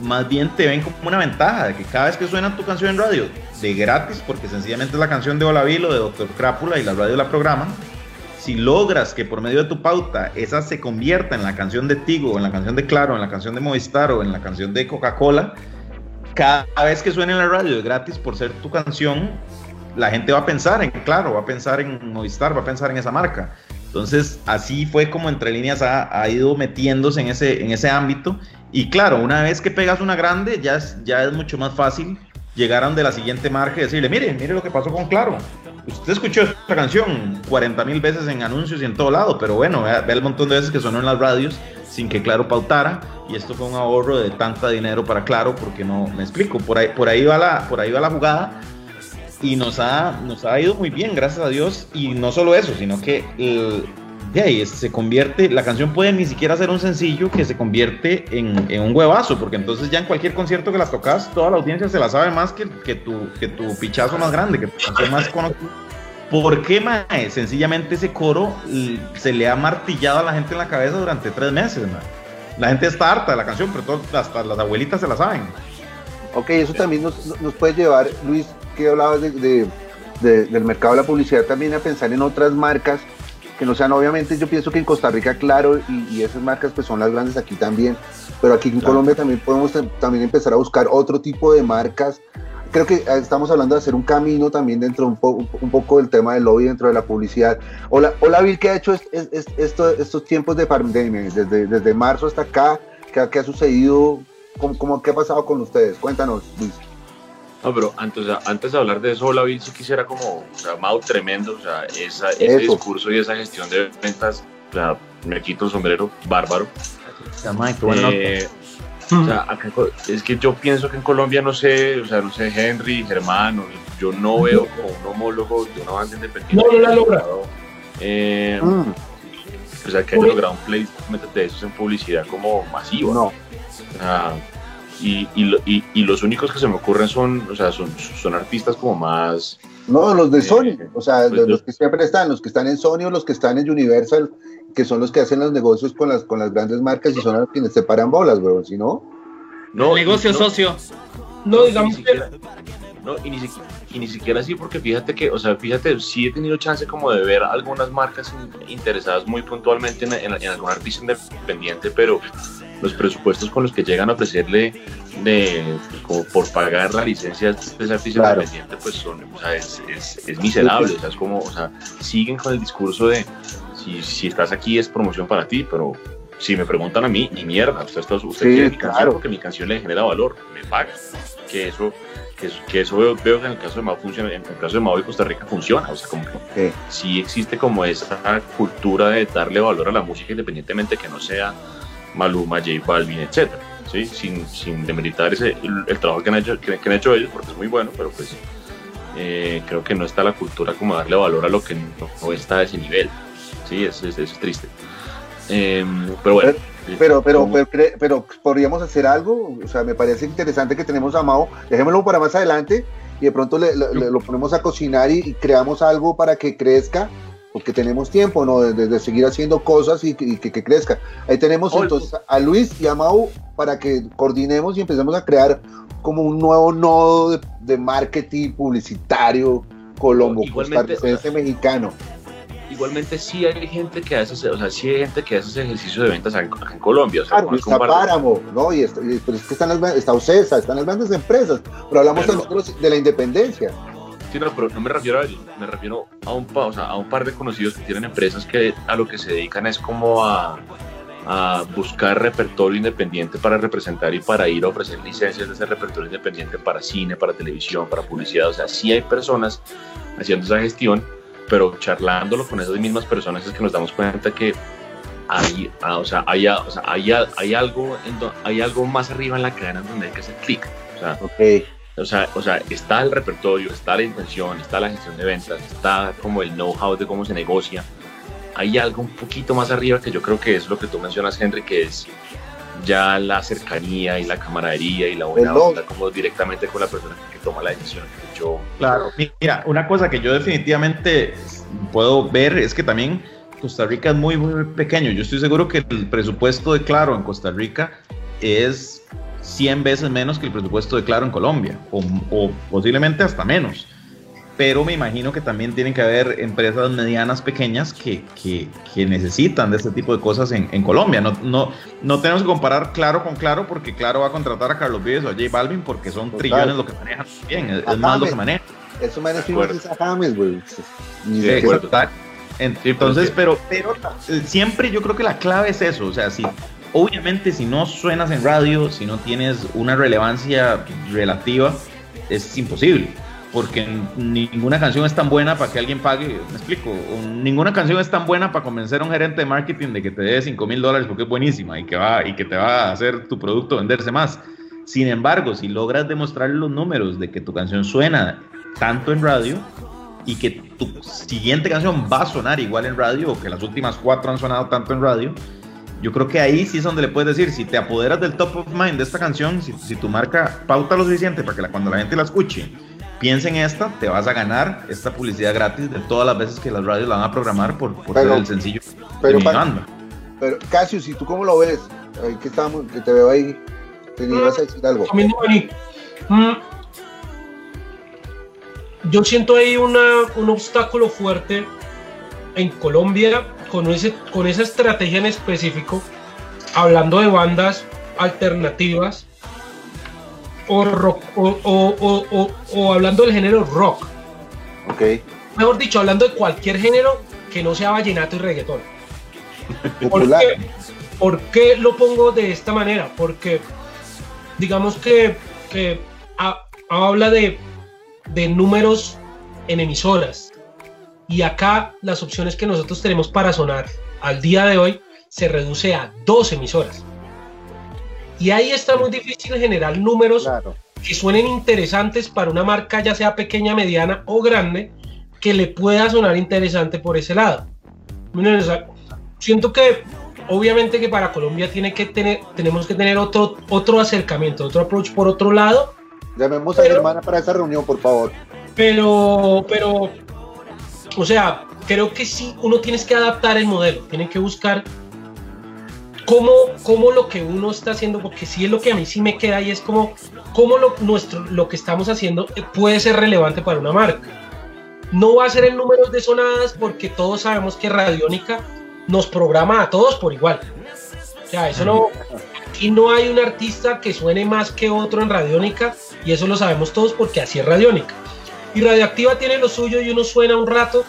más bien te ven como una ventaja de que cada vez que suena tu canción en radio, de gratis, porque sencillamente es la canción de Olavilo, de Doctor Crápula y la radio la programan, si logras que por medio de tu pauta esa se convierta en la canción de Tigo, en la canción de Claro, en la canción de Movistar o en la canción de Coca-Cola, cada vez que suene en la radio es gratis por ser tu canción, la gente va a pensar en Claro, va a pensar en Movistar, va a pensar en esa marca. Entonces, así fue como entre líneas ha, ido metiéndose en ese, en ese ámbito. Y claro, una vez que pegas una grande, ya es, ya es mucho más fácil llegar a donde la siguiente marca y decirle, mire, mire lo que pasó con Claro. Usted escuchó esta canción 40 mil veces en anuncios y en todo lado, pero bueno, ve, ve el montón de veces que sonó en las radios sin que Claro pautara y esto fue un ahorro de tanta dinero para Claro porque no me explico por ahí por ahí va la por ahí va la jugada y nos ha nos ha ido muy bien gracias a Dios y no solo eso sino que de ahí se convierte la canción puede ni siquiera ser un sencillo que se convierte en, en, un huevazo porque entonces ya en cualquier concierto que las tocas toda la audiencia se la sabe más que, que tu que tu pichazo más grande que tu canción más conocida ¿Por qué, mae? Sencillamente ese coro se le ha martillado a la gente en la cabeza durante tres meses, mae. La gente está harta de la canción, pero hasta las abuelitas se la saben. Ok, eso también nos, nos puede llevar, Luis, que hablabas de, del mercado de la publicidad, también a pensar en otras marcas que no sean, obviamente, yo pienso que en Costa Rica, claro, y, esas marcas pues son las grandes aquí también, pero aquí en Colombia también podemos también empezar a buscar otro tipo de marcas creo que eh, estamos hablando de hacer un camino también dentro un, un poco del tema del lobby dentro de la publicidad. Hola, hola Bill, ¿qué ha hecho estos tiempos de pandemia, desde, desde marzo hasta acá? ¿Qué, qué ha sucedido? ¿Cómo, cómo, qué ha pasado con ustedes? Cuéntanos, Luis. No, pero antes, antes de hablar de eso, hola Bill, sí quisiera como, o sea, Mau, tremendo, o sea, esa, ese discurso y esa gestión de ventas, o sea, me quito el sombrero, bárbaro. Eh, o sea, es que yo pienso que en Colombia no sé, o sea, no sé, Henry, Germán, yo no veo como un homólogo de una banda independiente. No, no la logra. Eh, mm. O sea, que haya logrado un placement de esos en publicidad como masiva. No. O sea, y, y, y, los únicos que se me ocurren son, o sea, son, son artistas como más... No, los de Sony, eh, o sea, pues, los, que siempre están, los que están en Sony o los que están en Universal, que son los que hacen los negocios con las, con las grandes marcas y son los quienes se paran bolas, weón, si no. No, negocio socio. No, digamos no, y ni, siquiera, y ni siquiera así, porque fíjate que, o sea, fíjate, sí he tenido chance como de ver algunas marcas interesadas muy puntualmente en, en, algún artista independiente, pero los presupuestos con los que llegan a ofrecerle de, como por pagar la licencia de ese artista independiente, pues son, o sea, es, es, es miserable, o sea, es como, o sea, siguen con el discurso de si, estás aquí es promoción para ti, pero si me preguntan a mí, ni mierda, usted, está, usted quiere mi canción porque mi canción le genera valor, me paga. Que eso, que, eso veo, que en el caso de Mao funciona, en el caso de Mao y Costa Rica funciona, o sea, como que sí. existe como esa cultura de darle valor a la música independientemente que no sea Maluma, J Balvin, etcétera, ¿sí? sin, sin demeritar ese, el, trabajo que han, hecho, que, han hecho ellos, porque es muy bueno, pero pues eh, creo que no está la cultura como darle valor a lo que no está a ese nivel. Sí, eso, es triste. Em, pero bueno. Pero, pero, pero, podríamos hacer algo, o sea, me parece interesante que tenemos a Mao, dejémoslo para más adelante y de pronto le, lo ponemos a cocinar y, creamos algo para que crezca, porque tenemos tiempo, ¿no? De, seguir haciendo cosas y, que, crezca. Ahí tenemos entonces a Luis y a Mau para que coordinemos y empecemos a crear como un nuevo nodo de, de marketing publicitario colombo, costarricense mexicano igualmente sí hay gente que hace, o sea, sí hay gente que hace ese ejercicio de ventas en, Colombia. O sea, claro, está Páramo, ¿no? Y, esto, y pues es que están las, está Ocesa, están las grandes empresas, pero hablamos de la independencia. Sí, no, pero no me refiero a ellos, me refiero a un, o sea, a un par de conocidos que tienen empresas que a lo que se dedican es como a, a buscar repertorio independiente para representar y para ir a ofrecer licencias de ese repertorio independiente para cine, para televisión, para publicidad. O sea, sí hay personas haciendo esa gestión pero charlándolo con esas mismas personas es que nos damos cuenta que hay, o sea, hay, o sea, hay, hay, algo hay algo más arriba en la cadena donde hay que hacer clic. O sea, o, sea, o sea, está el repertorio, está la intención, está la gestión de ventas, está como el know-how de cómo se negocia. Hay algo un poquito más arriba que yo creo que es lo que tú mencionas, Henry, que es ya la cercanía y la camaradería y la buena onda como directamente con la persona que toma la decisión. Yo, claro, mira, una cosa que yo definitivamente puedo ver es que también Costa Rica es muy, muy pequeño. Yo estoy seguro que el presupuesto de Claro en Costa Rica es 100 veces menos que el presupuesto de Claro en Colombia, o, o posiblemente hasta menos pero me imagino que también tienen que haber empresas medianas, pequeñas, que, que, que necesitan de este tipo de cosas en, en, Colombia. No, no, no tenemos que comparar Claro con Claro, porque Claro va a contratar a Carlos Vives o a J Balvin, porque son Total. trillones lo que manejan bien, es, es más lo que manejan. Eso me es a James, güey. Sí, Entonces, pero, pero siempre yo creo que la clave es eso, o sea, si obviamente si no suenas en radio, si no tienes una relevancia relativa, es imposible porque ninguna canción es tan buena para que alguien pague, me explico, ninguna canción es tan buena para convencer a un gerente de marketing de que te dé 5 mil dólares porque es buenísima y que, va, y que te va a hacer tu producto venderse más. Sin embargo, si logras demostrar los números de que tu canción suena tanto en radio y que tu siguiente canción va a sonar igual en radio o que las últimas cuatro han sonado tanto en radio, yo creo que ahí sí es donde le puedes decir, si te apoderas del top of mind de esta canción, si, si tu marca pauta lo suficiente para que la, cuando la gente la escuche, piensa en esta, te vas a ganar esta publicidad gratis de todas las veces que las radios la van a programar por, por pero, ser el sencillo pero, de mi banda. Pero, Casio, si tú cómo lo ves, ahí que, estamos, que te veo ahí, te ibas a decir algo. Mm, yo siento ahí una, un obstáculo fuerte en Colombia con, ese, con esa estrategia en específico, hablando de bandas alternativas o, rock, o, o, o, o, hablando del género rock. Mejor dicho, hablando de cualquier género que no sea vallenato y reggaetón. ¿Por qué? ¿Por qué lo pongo de esta manera? Porque digamos que, que a, habla de, de números en emisoras. Y acá las opciones que nosotros tenemos para sonar al día de hoy se reduce a dos emisoras. Y ahí está muy difícil generar números Claro. que suenen interesantes para una marca, ya sea pequeña, mediana o grande, que le pueda sonar interesante por ese lado. O sea, siento que obviamente que para Colombia tiene que tener, tenemos que tener otro, otro acercamiento, otro approach por otro lado, Llamemos a mi Pero- hermana para esa reunión, por favor. pero, pero, o sea, creo que sí, uno tiene que adaptar el modelo, tiene que buscar cómo, cómo lo que uno está haciendo, porque sí es lo que a mí sí me queda y es como cómo lo, nuestro, lo que estamos haciendo puede ser relevante para una marca. No va a ser en números de sonadas porque todos sabemos que Radiónica nos programa a todos por igual. O sea, eso no, aquí no hay un artista que suene más que otro en Radiónica y eso lo sabemos todos porque así es Radiónica. Y Radioactiva tiene lo suyo y uno suena un rato,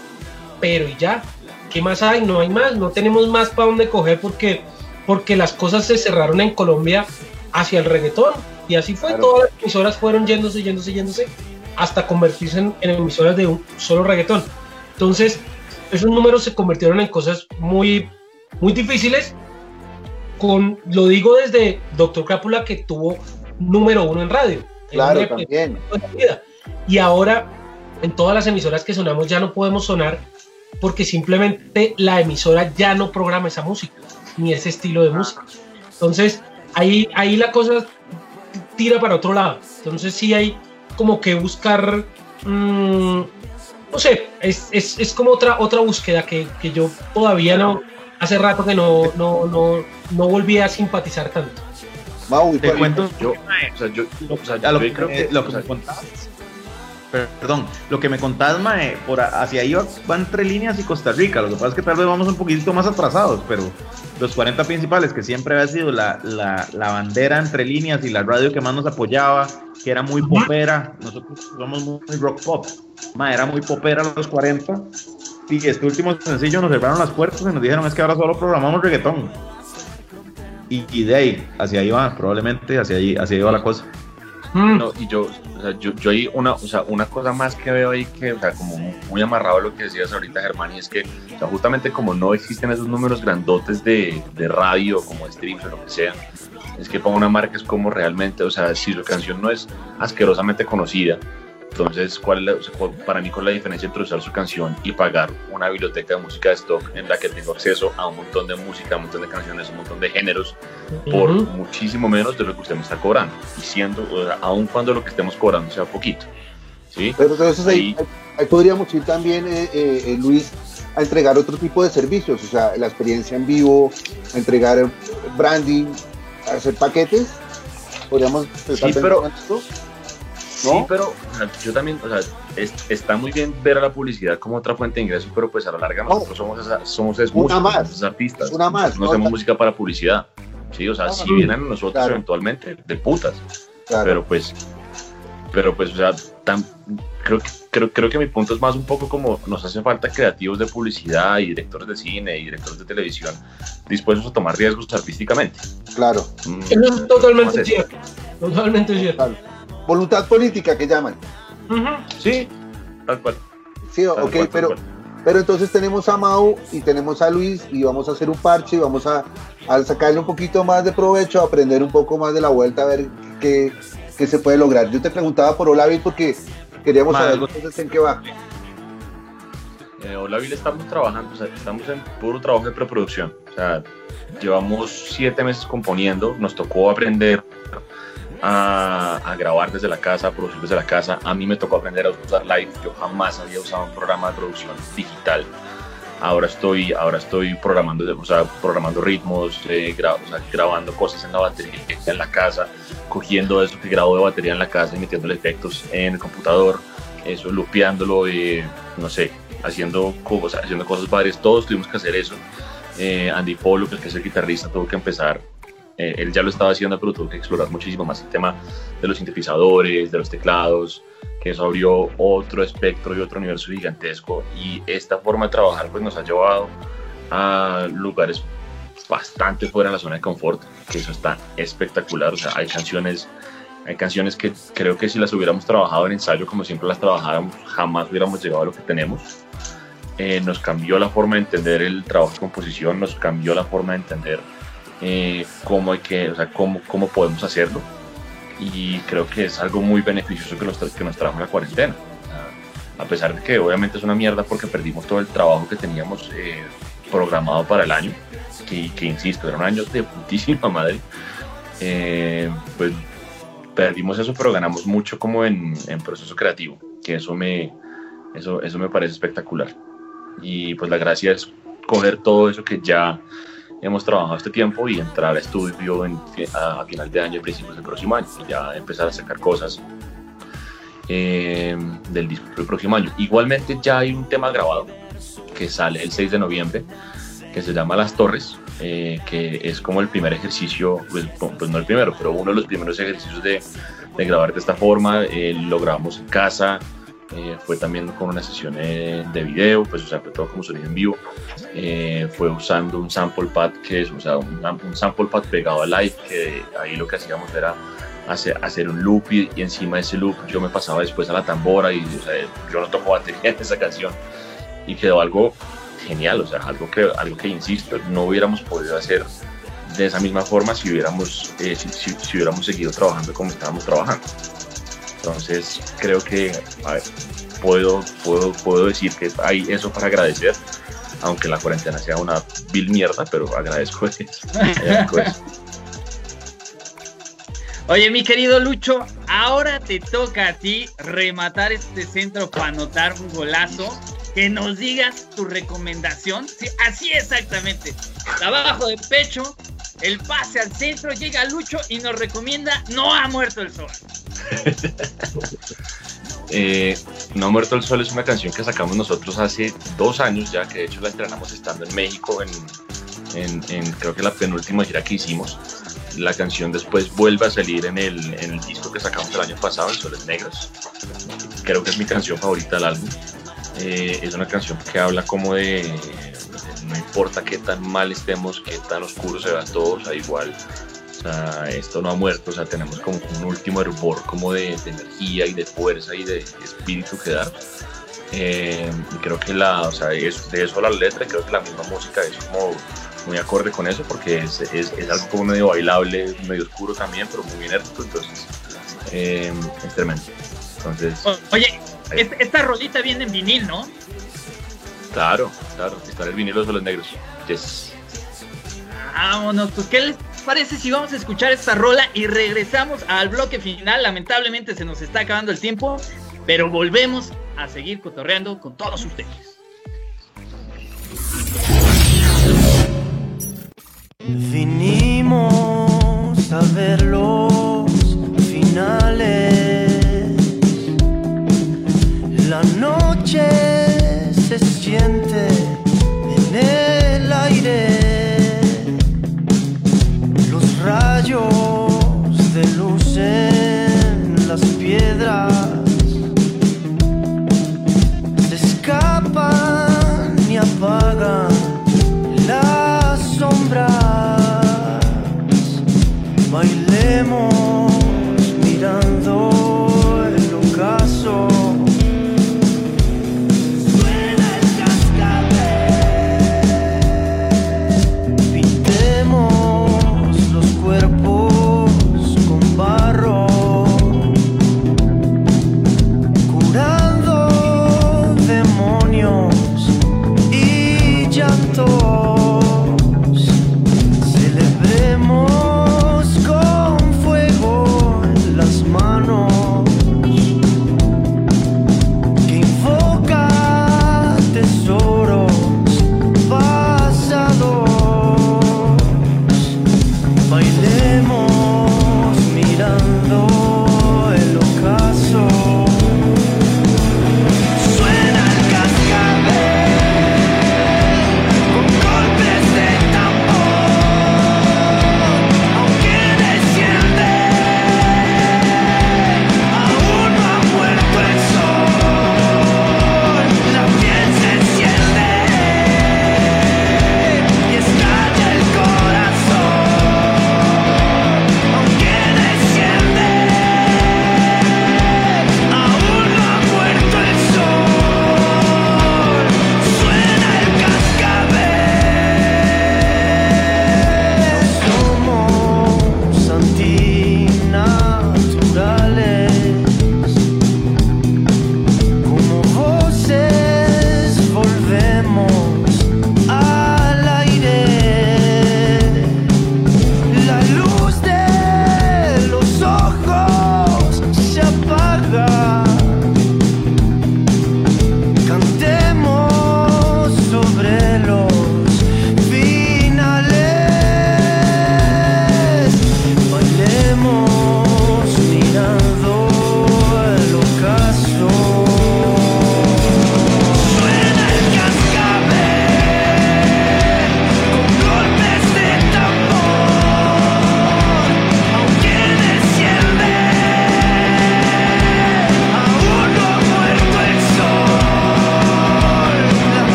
pero y ya, ¿qué más hay? No hay más, no tenemos más para dónde coger porque, porque las cosas se cerraron en Colombia hacia el reggaetón. Y así fue, Claro. todas las emisoras fueron yéndose, yéndose, yéndose, hasta convertirse en, en emisoras de un solo reggaetón. Entonces, esos números se convirtieron en cosas muy, muy difíciles. Con, lo digo desde Doctor Crápula que tuvo número uno en radio. Claro, también. Y ahora en todas las emisoras que sonamos ya no podemos sonar porque simplemente la emisora ya no programa esa música, ni ese estilo de música. Entonces, ahí, ahí la cosa tira para otro lado. Entonces sí hay como que buscar, mm, no sé, es, es, es como otra, otra búsqueda que, que yo todavía no, hace rato que no, no, no, no volví a simpatizar tanto. Mau, ¿y Te cuento Yo, o sea, yo, o sea, a lo yo que, creo que, lo o que sea, me contabas. Perdón, lo que me contabas, Mae, por hacia ahí va, va entre líneas y Costa Rica. Lo que pasa es que tal vez vamos un poquitito más atrasados, pero los 40 principales, que siempre había sido la, la, la bandera entre líneas y la radio que más nos apoyaba, que era muy popera. Nosotros somos muy rock pop. Mae, era muy popera los 40. Y este último sencillo nos cerraron las puertas y nos dijeron es que ahora solo programamos reggaetón. Y, y de ahí, hacia ahí va, probablemente hacia ahí, hacia ahí va la cosa. Mm, No, y yo, o sea, yo, yo hay una, una cosa más que veo ahí que, o sea, como muy amarrado a lo que decías ahorita, Germán, y es que, o sea, justamente como no existen esos números grandotes de, de radio, como streams o lo que sea, es que para una marca es como realmente, o sea, si su canción no es asquerosamente conocida, entonces, ¿cuál es la- para mí, cuál es la diferencia entre usar su canción y pagar una biblioteca de música de stock en la que tengo acceso a un montón de música, un montón de canciones, un montón de géneros, por ujú. muchísimo menos de lo que usted me está cobrando. Y siendo, o sea, aun cuando lo que estemos cobrando sea poquito. ¿Sí? Pero entonces ahí, Ahí- ahí- podríamos ir también, eh, eh, eh, Luis, a entregar otro tipo de servicios, o sea, la experiencia en vivo, a entregar branding, a hacer paquetes. Podríamos sí, pero, Sí, pero yo también, o sea, está muy bien ver a la publicidad como otra fuente de ingresos, pero pues a la larga nosotros somos, somos es una más, artistas. Una más. No, hacemos música para publicidad. Sí, o sea, si vienen a nosotros eventualmente, de putas. Pero pues, pero pues, o sea, tan, creo, que, creo, creo que mi punto es más un poco como nos hace falta creativos de publicidad y directores de cine y directores de televisión dispuestos a tomar riesgos artísticamente. Claro. Mm, Eso es totalmente cierto. Totalmente cierto. Voluntad política que llaman. Sí, tal cual. Sí, ok, pero, pero entonces tenemos a Mau y tenemos a Luis y vamos a hacer un parche y vamos a, a sacarle un poquito más de provecho, a aprender un poco más de la vuelta, a ver qué, qué se puede lograr. Yo te preguntaba por Olavi porque queríamos saber entonces en qué va. Eh, Olavil estamos trabajando, o sea, estamos en puro trabajo de preproducción. O sea, llevamos siete meses componiendo, nos tocó aprender a, grabar desde la casa, a producir desde la casa. A mí me tocó aprender a usar Live. Yo jamás había usado un programa de producción digital. Ahora estoy, ahora estoy programando, o sea, programando ritmos, eh, grabando cosas en la batería en la casa, cogiendo eso que grabo de batería en la casa y metiéndole efectos en el computador, eso, lupeándolo, eh, no sé, haciendo, cosas, haciendo cosas varias. Todos tuvimos que hacer eso. Eh, Andy Polo, que es el guitarrista, tuvo que empezar eh, él ya lo estaba haciendo, pero tuvo que explorar muchísimo más el tema de los sintetizadores, de los teclados, que eso abrió otro espectro y otro universo gigantesco. Y esta forma de trabajar pues, nos ha llevado a lugares bastante fuera de la zona de confort, que eso está espectacular. O sea, hay canciones, hay canciones que creo que si las hubiéramos trabajado en ensayo como siempre las trabajáramos, jamás hubiéramos llegado a lo que tenemos. Eh, nos cambió la forma de entender el trabajo de composición, nos cambió la forma de entender eh, cómo, hay que, o sea, cómo, cómo podemos hacerlo. Y creo que es algo muy beneficioso que nos, que nos trajo la cuarentena. A pesar de que obviamente es una mierda porque perdimos todo el trabajo que teníamos eh, programado para el año, que, que, insisto, era un año de putísima madre, eh, pues perdimos eso, pero ganamos mucho como en, en, proceso creativo, que eso me, eso, eso me parece espectacular. Y pues la gracia es coger todo eso que ya hemos trabajado este tiempo y entrar a estudio a, final de año, principios del próximo año, y ya empezar a sacar cosas eh, del disco del próximo año. Igualmente ya hay un tema grabado que sale el 6 de noviembre, que se llama Las Torres, eh, que es como el primer ejercicio, pues, pues, no el primero, pero uno de los primeros ejercicios de, de grabar de esta forma. Eh, lo grabamos en casa, eh, fue también con una sesión de video, pues o sea, fue todo como sonido en vivo, eh, fue usando un sample pad que es, o sea, un, sample pad pegado a live, que ahí lo que hacíamos era hacer, hacer un loop y, encima de ese loop yo me pasaba después a la tambora y o sea, yo no toco batería en esa canción y quedó algo genial, o sea, algo que, algo que insisto, no hubiéramos podido hacer de esa misma forma si hubiéramos, eh, si hubiéramos seguido trabajando como estábamos trabajando. Entonces, creo que, puedo, puedo, puedo decir que hay eso para agradecer, aunque la cuarentena sea una vil mierda, pero agradezco eso. Oye, mi querido Lucho, ahora te toca a ti rematar este centro para anotar un golazo. Que nos digas tu recomendación. Sí, así exactamente. Trabajo de pecho, el pase al centro, llega Lucho y nos recomienda No ha muerto el sol. Eh, no muerto el sol es una canción que sacamos nosotros hace dos años ya, que de hecho la estrenamos estando en México en, creo que la penúltima gira que hicimos. La canción después vuelve a salir en el, disco que sacamos el año pasado, en Soles Negros. Creo que es mi canción favorita del álbum. Eh, es una canción que habla como de no importa qué tan mal estemos, qué tan oscuro se vea todo, o sea, igual, o sea, esto no ha muerto, o sea, tenemos como un último hervor como de, energía y de fuerza y de espíritu que dar. Eh, y creo que la, o sea, es, de eso la letra, creo que la misma música es como muy acorde con eso, porque es, es, es algo como medio bailable, medio oscuro también, pero muy enérgico, entonces eh, es tremendo. Entonces, Oye, esta rolita viene en vinil, ¿no? Claro, claro, están el vinilo de los negros. Yes. Vámonos, pues ¿qué les parece si vamos a escuchar esta rola y regresamos al bloque final? Lamentablemente se nos está acabando el tiempo, pero volvemos a seguir cotorreando con todos ustedes. Vinimos a ver los finales. La noche se siente mon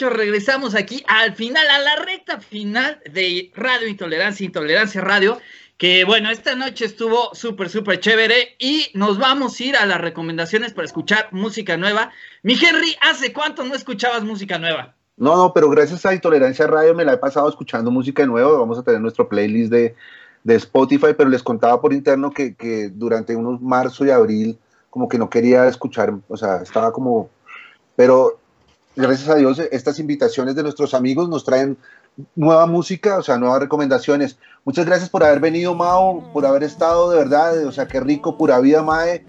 regresamos aquí al final, a la recta final de Radio Intolerancia, Intolerancia Radio. que bueno, esta noche estuvo súper, súper chévere y nos vamos a ir a las recomendaciones para escuchar música nueva. Mi Henry, ¿hace cuánto no escuchabas música nueva? No, no, pero gracias a Intolerancia Radio me la he pasado escuchando música nueva. Vamos a tener nuestro playlist de, de Spotify, pero les contaba por interno que, que, durante unos marzo y abril como que no quería escuchar, o sea, estaba como... Pero gracias a Dios estas invitaciones de nuestros amigos nos traen nueva música, o sea, nuevas recomendaciones. Muchas gracias por haber venido, Mao, por haber estado de verdad, o sea, qué rico, pura vida, Mae.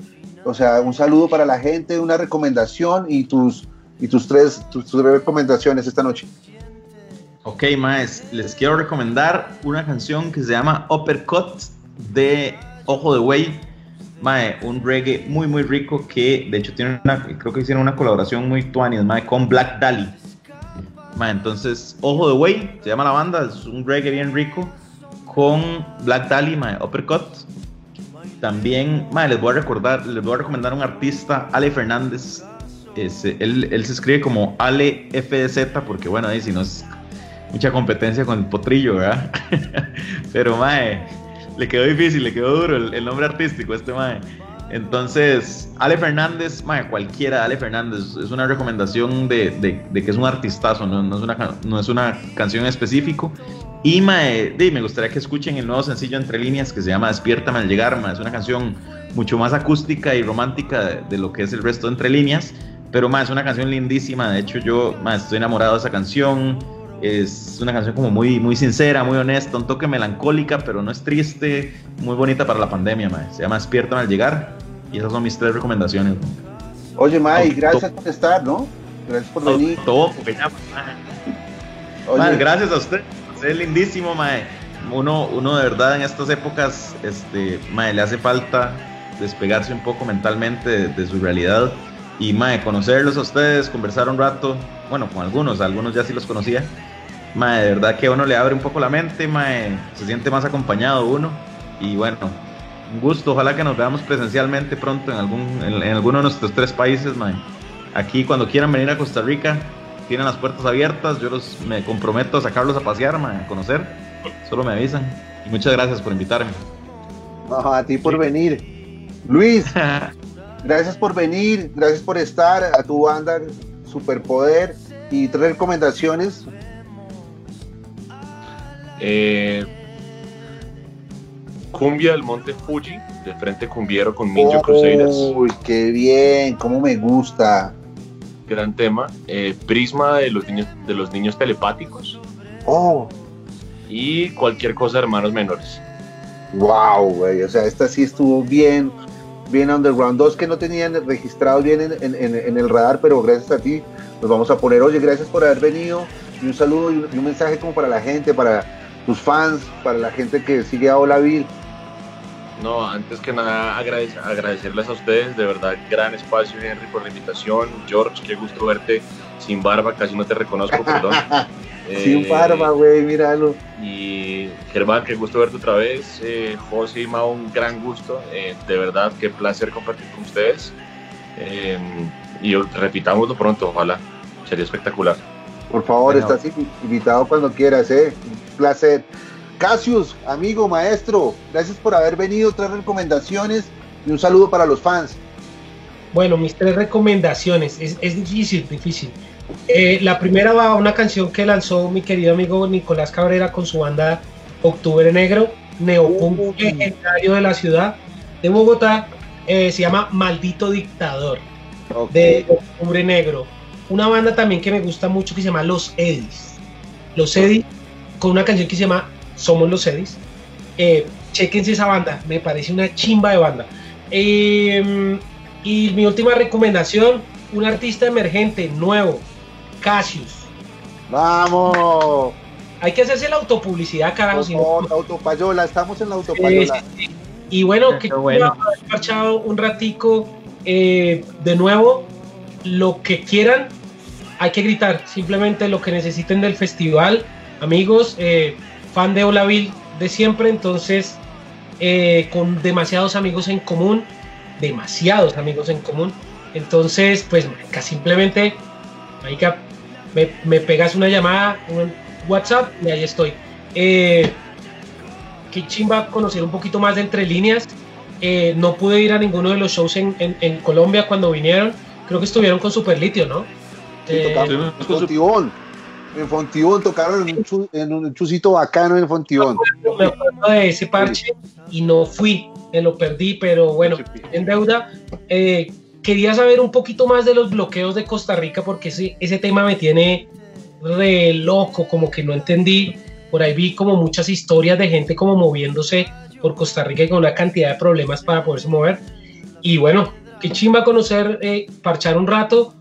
O sea, un saludo para la gente, una recomendación y tus y tus tres, tus, recomendaciones esta noche. Ok, Maes, les quiero recomendar una canción que se llama Uppercut de Ojo de Wey. Mae, un reggae muy muy rico que de hecho tiene una, creo que hicieron una colaboración muy tuanis, mae, con Black Dali. Mae, entonces, Ojo de Wey, se llama la banda, es un reggae bien rico con Black Dali, mae, Uppercut. También, mae, les voy a recordar, les voy a recomendar un artista, Ale Fernández, él, se escribe como Ale FZ porque bueno, ahí si no es mucha competencia con el potrillo, ¿verdad? Pero mae, le quedó difícil, le quedó duro el, nombre artístico este mae. Entonces, Ale Fernández, mae, cualquiera Ale Fernández, es una recomendación de, de, que es un artistazo, no, no, es una, no es una canción específico. Y mae, me gustaría que escuchen el nuevo sencillo Entre Líneas que se llama Despiértame al llegar, mae. es una canción mucho más acústica y romántica de, de lo que es el resto de Entre Líneas pero más, es una canción lindísima. De hecho, yo más estoy enamorado de esa canción. Es una canción como muy, muy sincera, muy honesta, un toque melancólica, pero no es triste. Muy bonita para la pandemia, mae. Se llama Despierta al llegar. Y esas son mis tres recomendaciones. Oye, Mae, gracias por estar, ¿no? Gracias por venir. Todo, gracias a usted. Es lindísimo, Mae. Uno, uno de verdad en estas épocas, este, Mae, le hace falta despegarse un poco mentalmente de, de su realidad y mae, conocerlos a ustedes, conversar un rato, bueno, con algunos, algunos ya sí los conocía. Mae, de verdad que a uno le abre un poco la mente, mae, se siente más acompañado uno. Y bueno, un gusto, ojalá que nos veamos presencialmente pronto en, algún, en, alguno de nuestros tres países, mae. Aquí cuando quieran venir a Costa Rica, tienen las puertas abiertas, yo los me comprometo a sacarlos a pasear, mae, a conocer. Solo me avisan. Y muchas gracias por invitarme. a ti por venir. Luis, Gracias por venir, gracias por estar, a tu banda Superpoder y tres recomendaciones. Eh, Cumbia del Monte Fuji, de frente cumbiero con Minjo Crusaders. Uy, qué bien, cómo me gusta. Gran tema. Eh, Prisma de los niños, de los niños telepáticos. Oh. Y cualquier cosa de hermanos menores. Wow, güey. O sea, esta sí estuvo bien bien underground, dos que no tenían registrados bien en, el radar, pero gracias a ti nos vamos a poner, oye, gracias por haber venido y un saludo y un, mensaje como para la gente, para tus fans, para la gente que sigue a Olaville. No, antes que nada agradecerles a ustedes, de verdad, gran espacio Henry por la invitación, George, qué gusto verte sin barba, casi no te reconozco, perdón. sin barba, güey, míralo. Y Germán, qué gusto verte otra vez. Eh, José y Mao, un gran gusto. Eh, de verdad, qué placer compartir con ustedes. Eh, y repitámoslo pronto, ojalá. Sería espectacular. Por favor, estás invitado cuando quieras, ¿eh? Placer. Casius, amigo, maestro, gracias por haber venido. Tres recomendaciones y un saludo para los fans. Bueno, mis tres recomendaciones. Es, es difícil, difícil. Eh, la primera va a una canción que lanzó mi querido amigo Nicolás Cabrera con su banda Octubre Negro, neopunk legendario de la ciudad de Bogotá. Eh, se llama Maldito Dictador de Octubre Negro. Una banda también que me gusta mucho que se llama Los Edis. Los Edis, con una canción que se llama Somos los Edis. Eh, chequense esa banda, me parece una chimba de banda. y mi última recomendación, un artista emergente, nuevo, Cassius. ¡Vamos! Hay que hacerse la autopublicidad, carajo. la autopayola, estamos en la autopayola. Y bueno, que bueno. marchado un ratico eh, de nuevo. Lo que quieran, hay que gritar. Simplemente lo que necesiten del festival. Amigos, eh, fan de Olaville de siempre, entonces eh, con demasiados amigos en común, demasiados amigos en común. Entonces, pues, simplemente, hay que me, pegas una llamada, un WhatsApp y ahí estoy. Eh, qué chimba conocer un poquito más de entre líneas. Eh, no pude ir a ninguno de los shows en, en, Colombia cuando vinieron. Creo que estuvieron con Super Litio, ¿no? Sí, eh, Fontibón. En Fontibón tocaron en un, en un chusito bacano en Fontibón. Me acuerdo de ese parche y no fui, me lo perdí, pero bueno, en deuda. Eh, quería saber un poquito más de los bloqueos de Costa Rica porque ese, ese tema me tiene re loco, como que no entendí. Por ahí vi como muchas historias de gente como moviéndose por Costa Rica y con una cantidad de problemas para poderse mover. Y bueno, qué chimba conocer, eh, parchar un rato,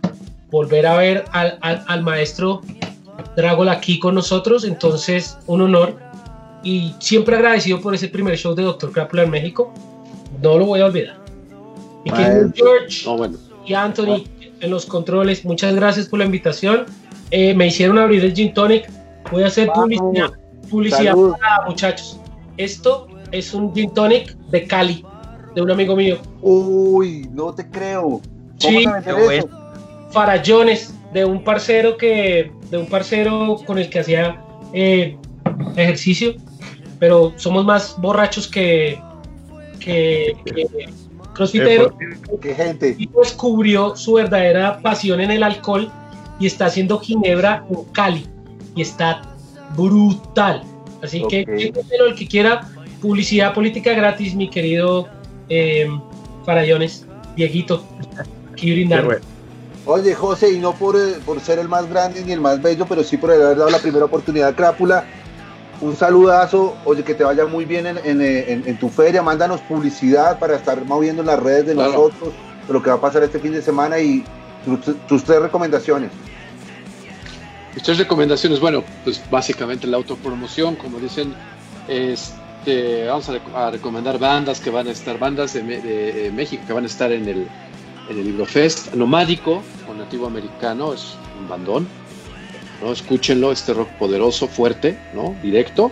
volver a ver al, al, maestro Dragol aquí con nosotros. Entonces, un honor. Y siempre agradecido por ese primer show de Doctor Crápula en México. No lo voy a olvidar. Y que George y Anthony en los controles, muchas gracias por la invitación. Eh, me hicieron abrir el Gin Tonic. Voy a hacer publicidad, publicidad para muchachos. Esto es un Gin Tonic de Cali, de un amigo mío. Uy, no te creo. Sí, farallones de un parcero que, de un parcero con el que hacía eh, ejercicio, pero somos más borrachos que, que, que crossfitero. ¿Qué gente? Y descubrió su verdadera pasión en el alcohol y está haciendo Ginebra en Cali y está brutal. Así que el que quiera publicidad política gratis, mi querido eh, Farallones, Dieguito, aquí brindando. Oye, José, y no por, eh, por ser el más grande ni el más bello, pero sí por haber dado la primera oportunidad a Crápula. Un saludazo, oye, que te vaya muy bien en, en, tu feria. Mándanos publicidad para estar moviendo las redes de nosotros, de lo que va a pasar este fin de semana y tus tres recomendaciones. Mis tres recomendaciones, bueno, pues básicamente la autopromoción, como dicen, este, vamos a, recomendar bandas que van a estar, bandas de, México que van a estar en el, en el Libro Fest. Nomádico, o nativo americano, es un bandón, ¿no? Escúchenlo, este rock poderoso, fuerte, ¿no? Directo.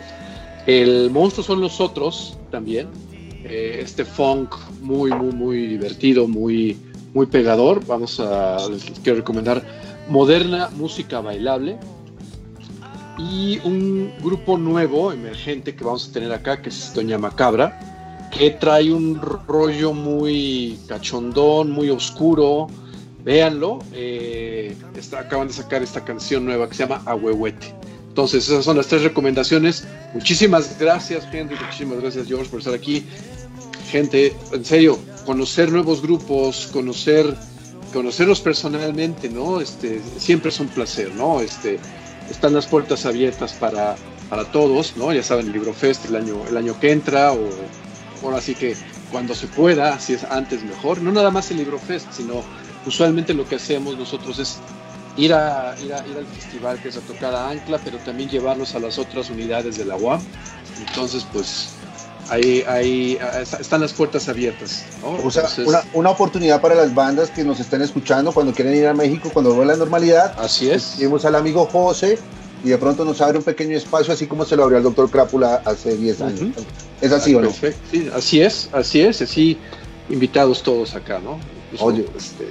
El monstruo son los otros también. Eh, este funk muy, muy, muy divertido, muy, muy pegador. Vamos a, les quiero recomendar Moderna Música Bailable y un grupo nuevo, emergente, que vamos a tener acá, que es Doña Macabra, que trae un rollo muy cachondón, muy oscuro. Véanlo, eh, acaban de sacar esta canción nueva que se llama Ahuehuete. Entonces, esas son las tres recomendaciones. Muchísimas gracias, Henry. Muchísimas gracias, George, por estar aquí. Gente, en serio, conocer nuevos grupos, conocer conocerlos personalmente, ¿no? Este, siempre es un placer, ¿no? Este, están las puertas abiertas para, para todos, ¿no? Ya saben, el Libro Fest el año, el año que entra, o ahora sí que cuando se pueda, si es antes mejor, no nada más el Libro Fest, sino usualmente lo que hacemos nosotros es ir, a, ir, a, ir al festival que es a tocar a Ancla, pero también llevarlos a las otras unidades de la UAM. Entonces, pues ahí, ahí están las puertas abiertas. O sea, una, oportunidad para las bandas que nos estén escuchando cuando quieren ir a México, cuando vuelva la normalidad. Así es. Vimos al amigo José y de pronto nos abre un pequeño espacio, así como se lo abrió al doctor Crápula hace 10 años. ¿Es así o no? Perfecto. Sí, así es, así es, así invitados todos acá, ¿no? Oye, este...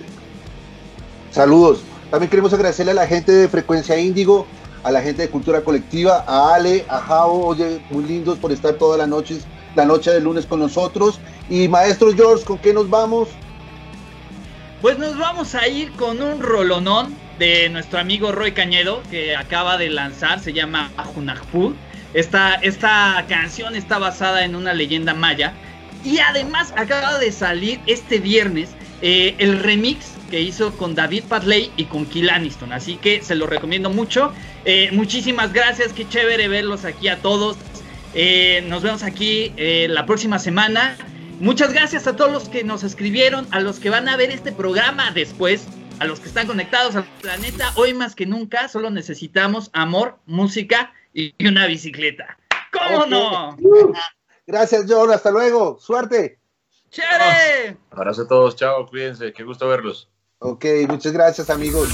saludos. También queremos agradecerle a la gente de Frecuencia Índigo, a la gente de Cultura Colectiva, a Ale, a Jao, oye, muy lindos por estar todas las noches la noche de lunes con nosotros. Y maestro George, ¿con qué nos vamos? Pues nos vamos a ir con un rolonón de nuestro amigo Roy Cañedo, que acaba de lanzar, se llama Ajunajpul. Esta, esta canción está basada en una leyenda maya. Y además acaba de salir este viernes eh, el remix que hizo con David Padley y con Kill Aniston. Así que se lo recomiendo mucho. Eh, muchísimas gracias, qué chévere verlos aquí a todos. Eh, nos vemos aquí la próxima semana. Muchas gracias a todos los que nos escribieron, a los que van a ver este programa después, a los que están conectados al planeta. Hoy más que nunca solo necesitamos amor, música y una bicicleta. ¿Cómo no? Gracias, John. Hasta luego. Suerte. ¡Chévere! Abrazo a todos. Chao. Cuídense. Qué gusto verlos. Ok, muchas gracias, amigos.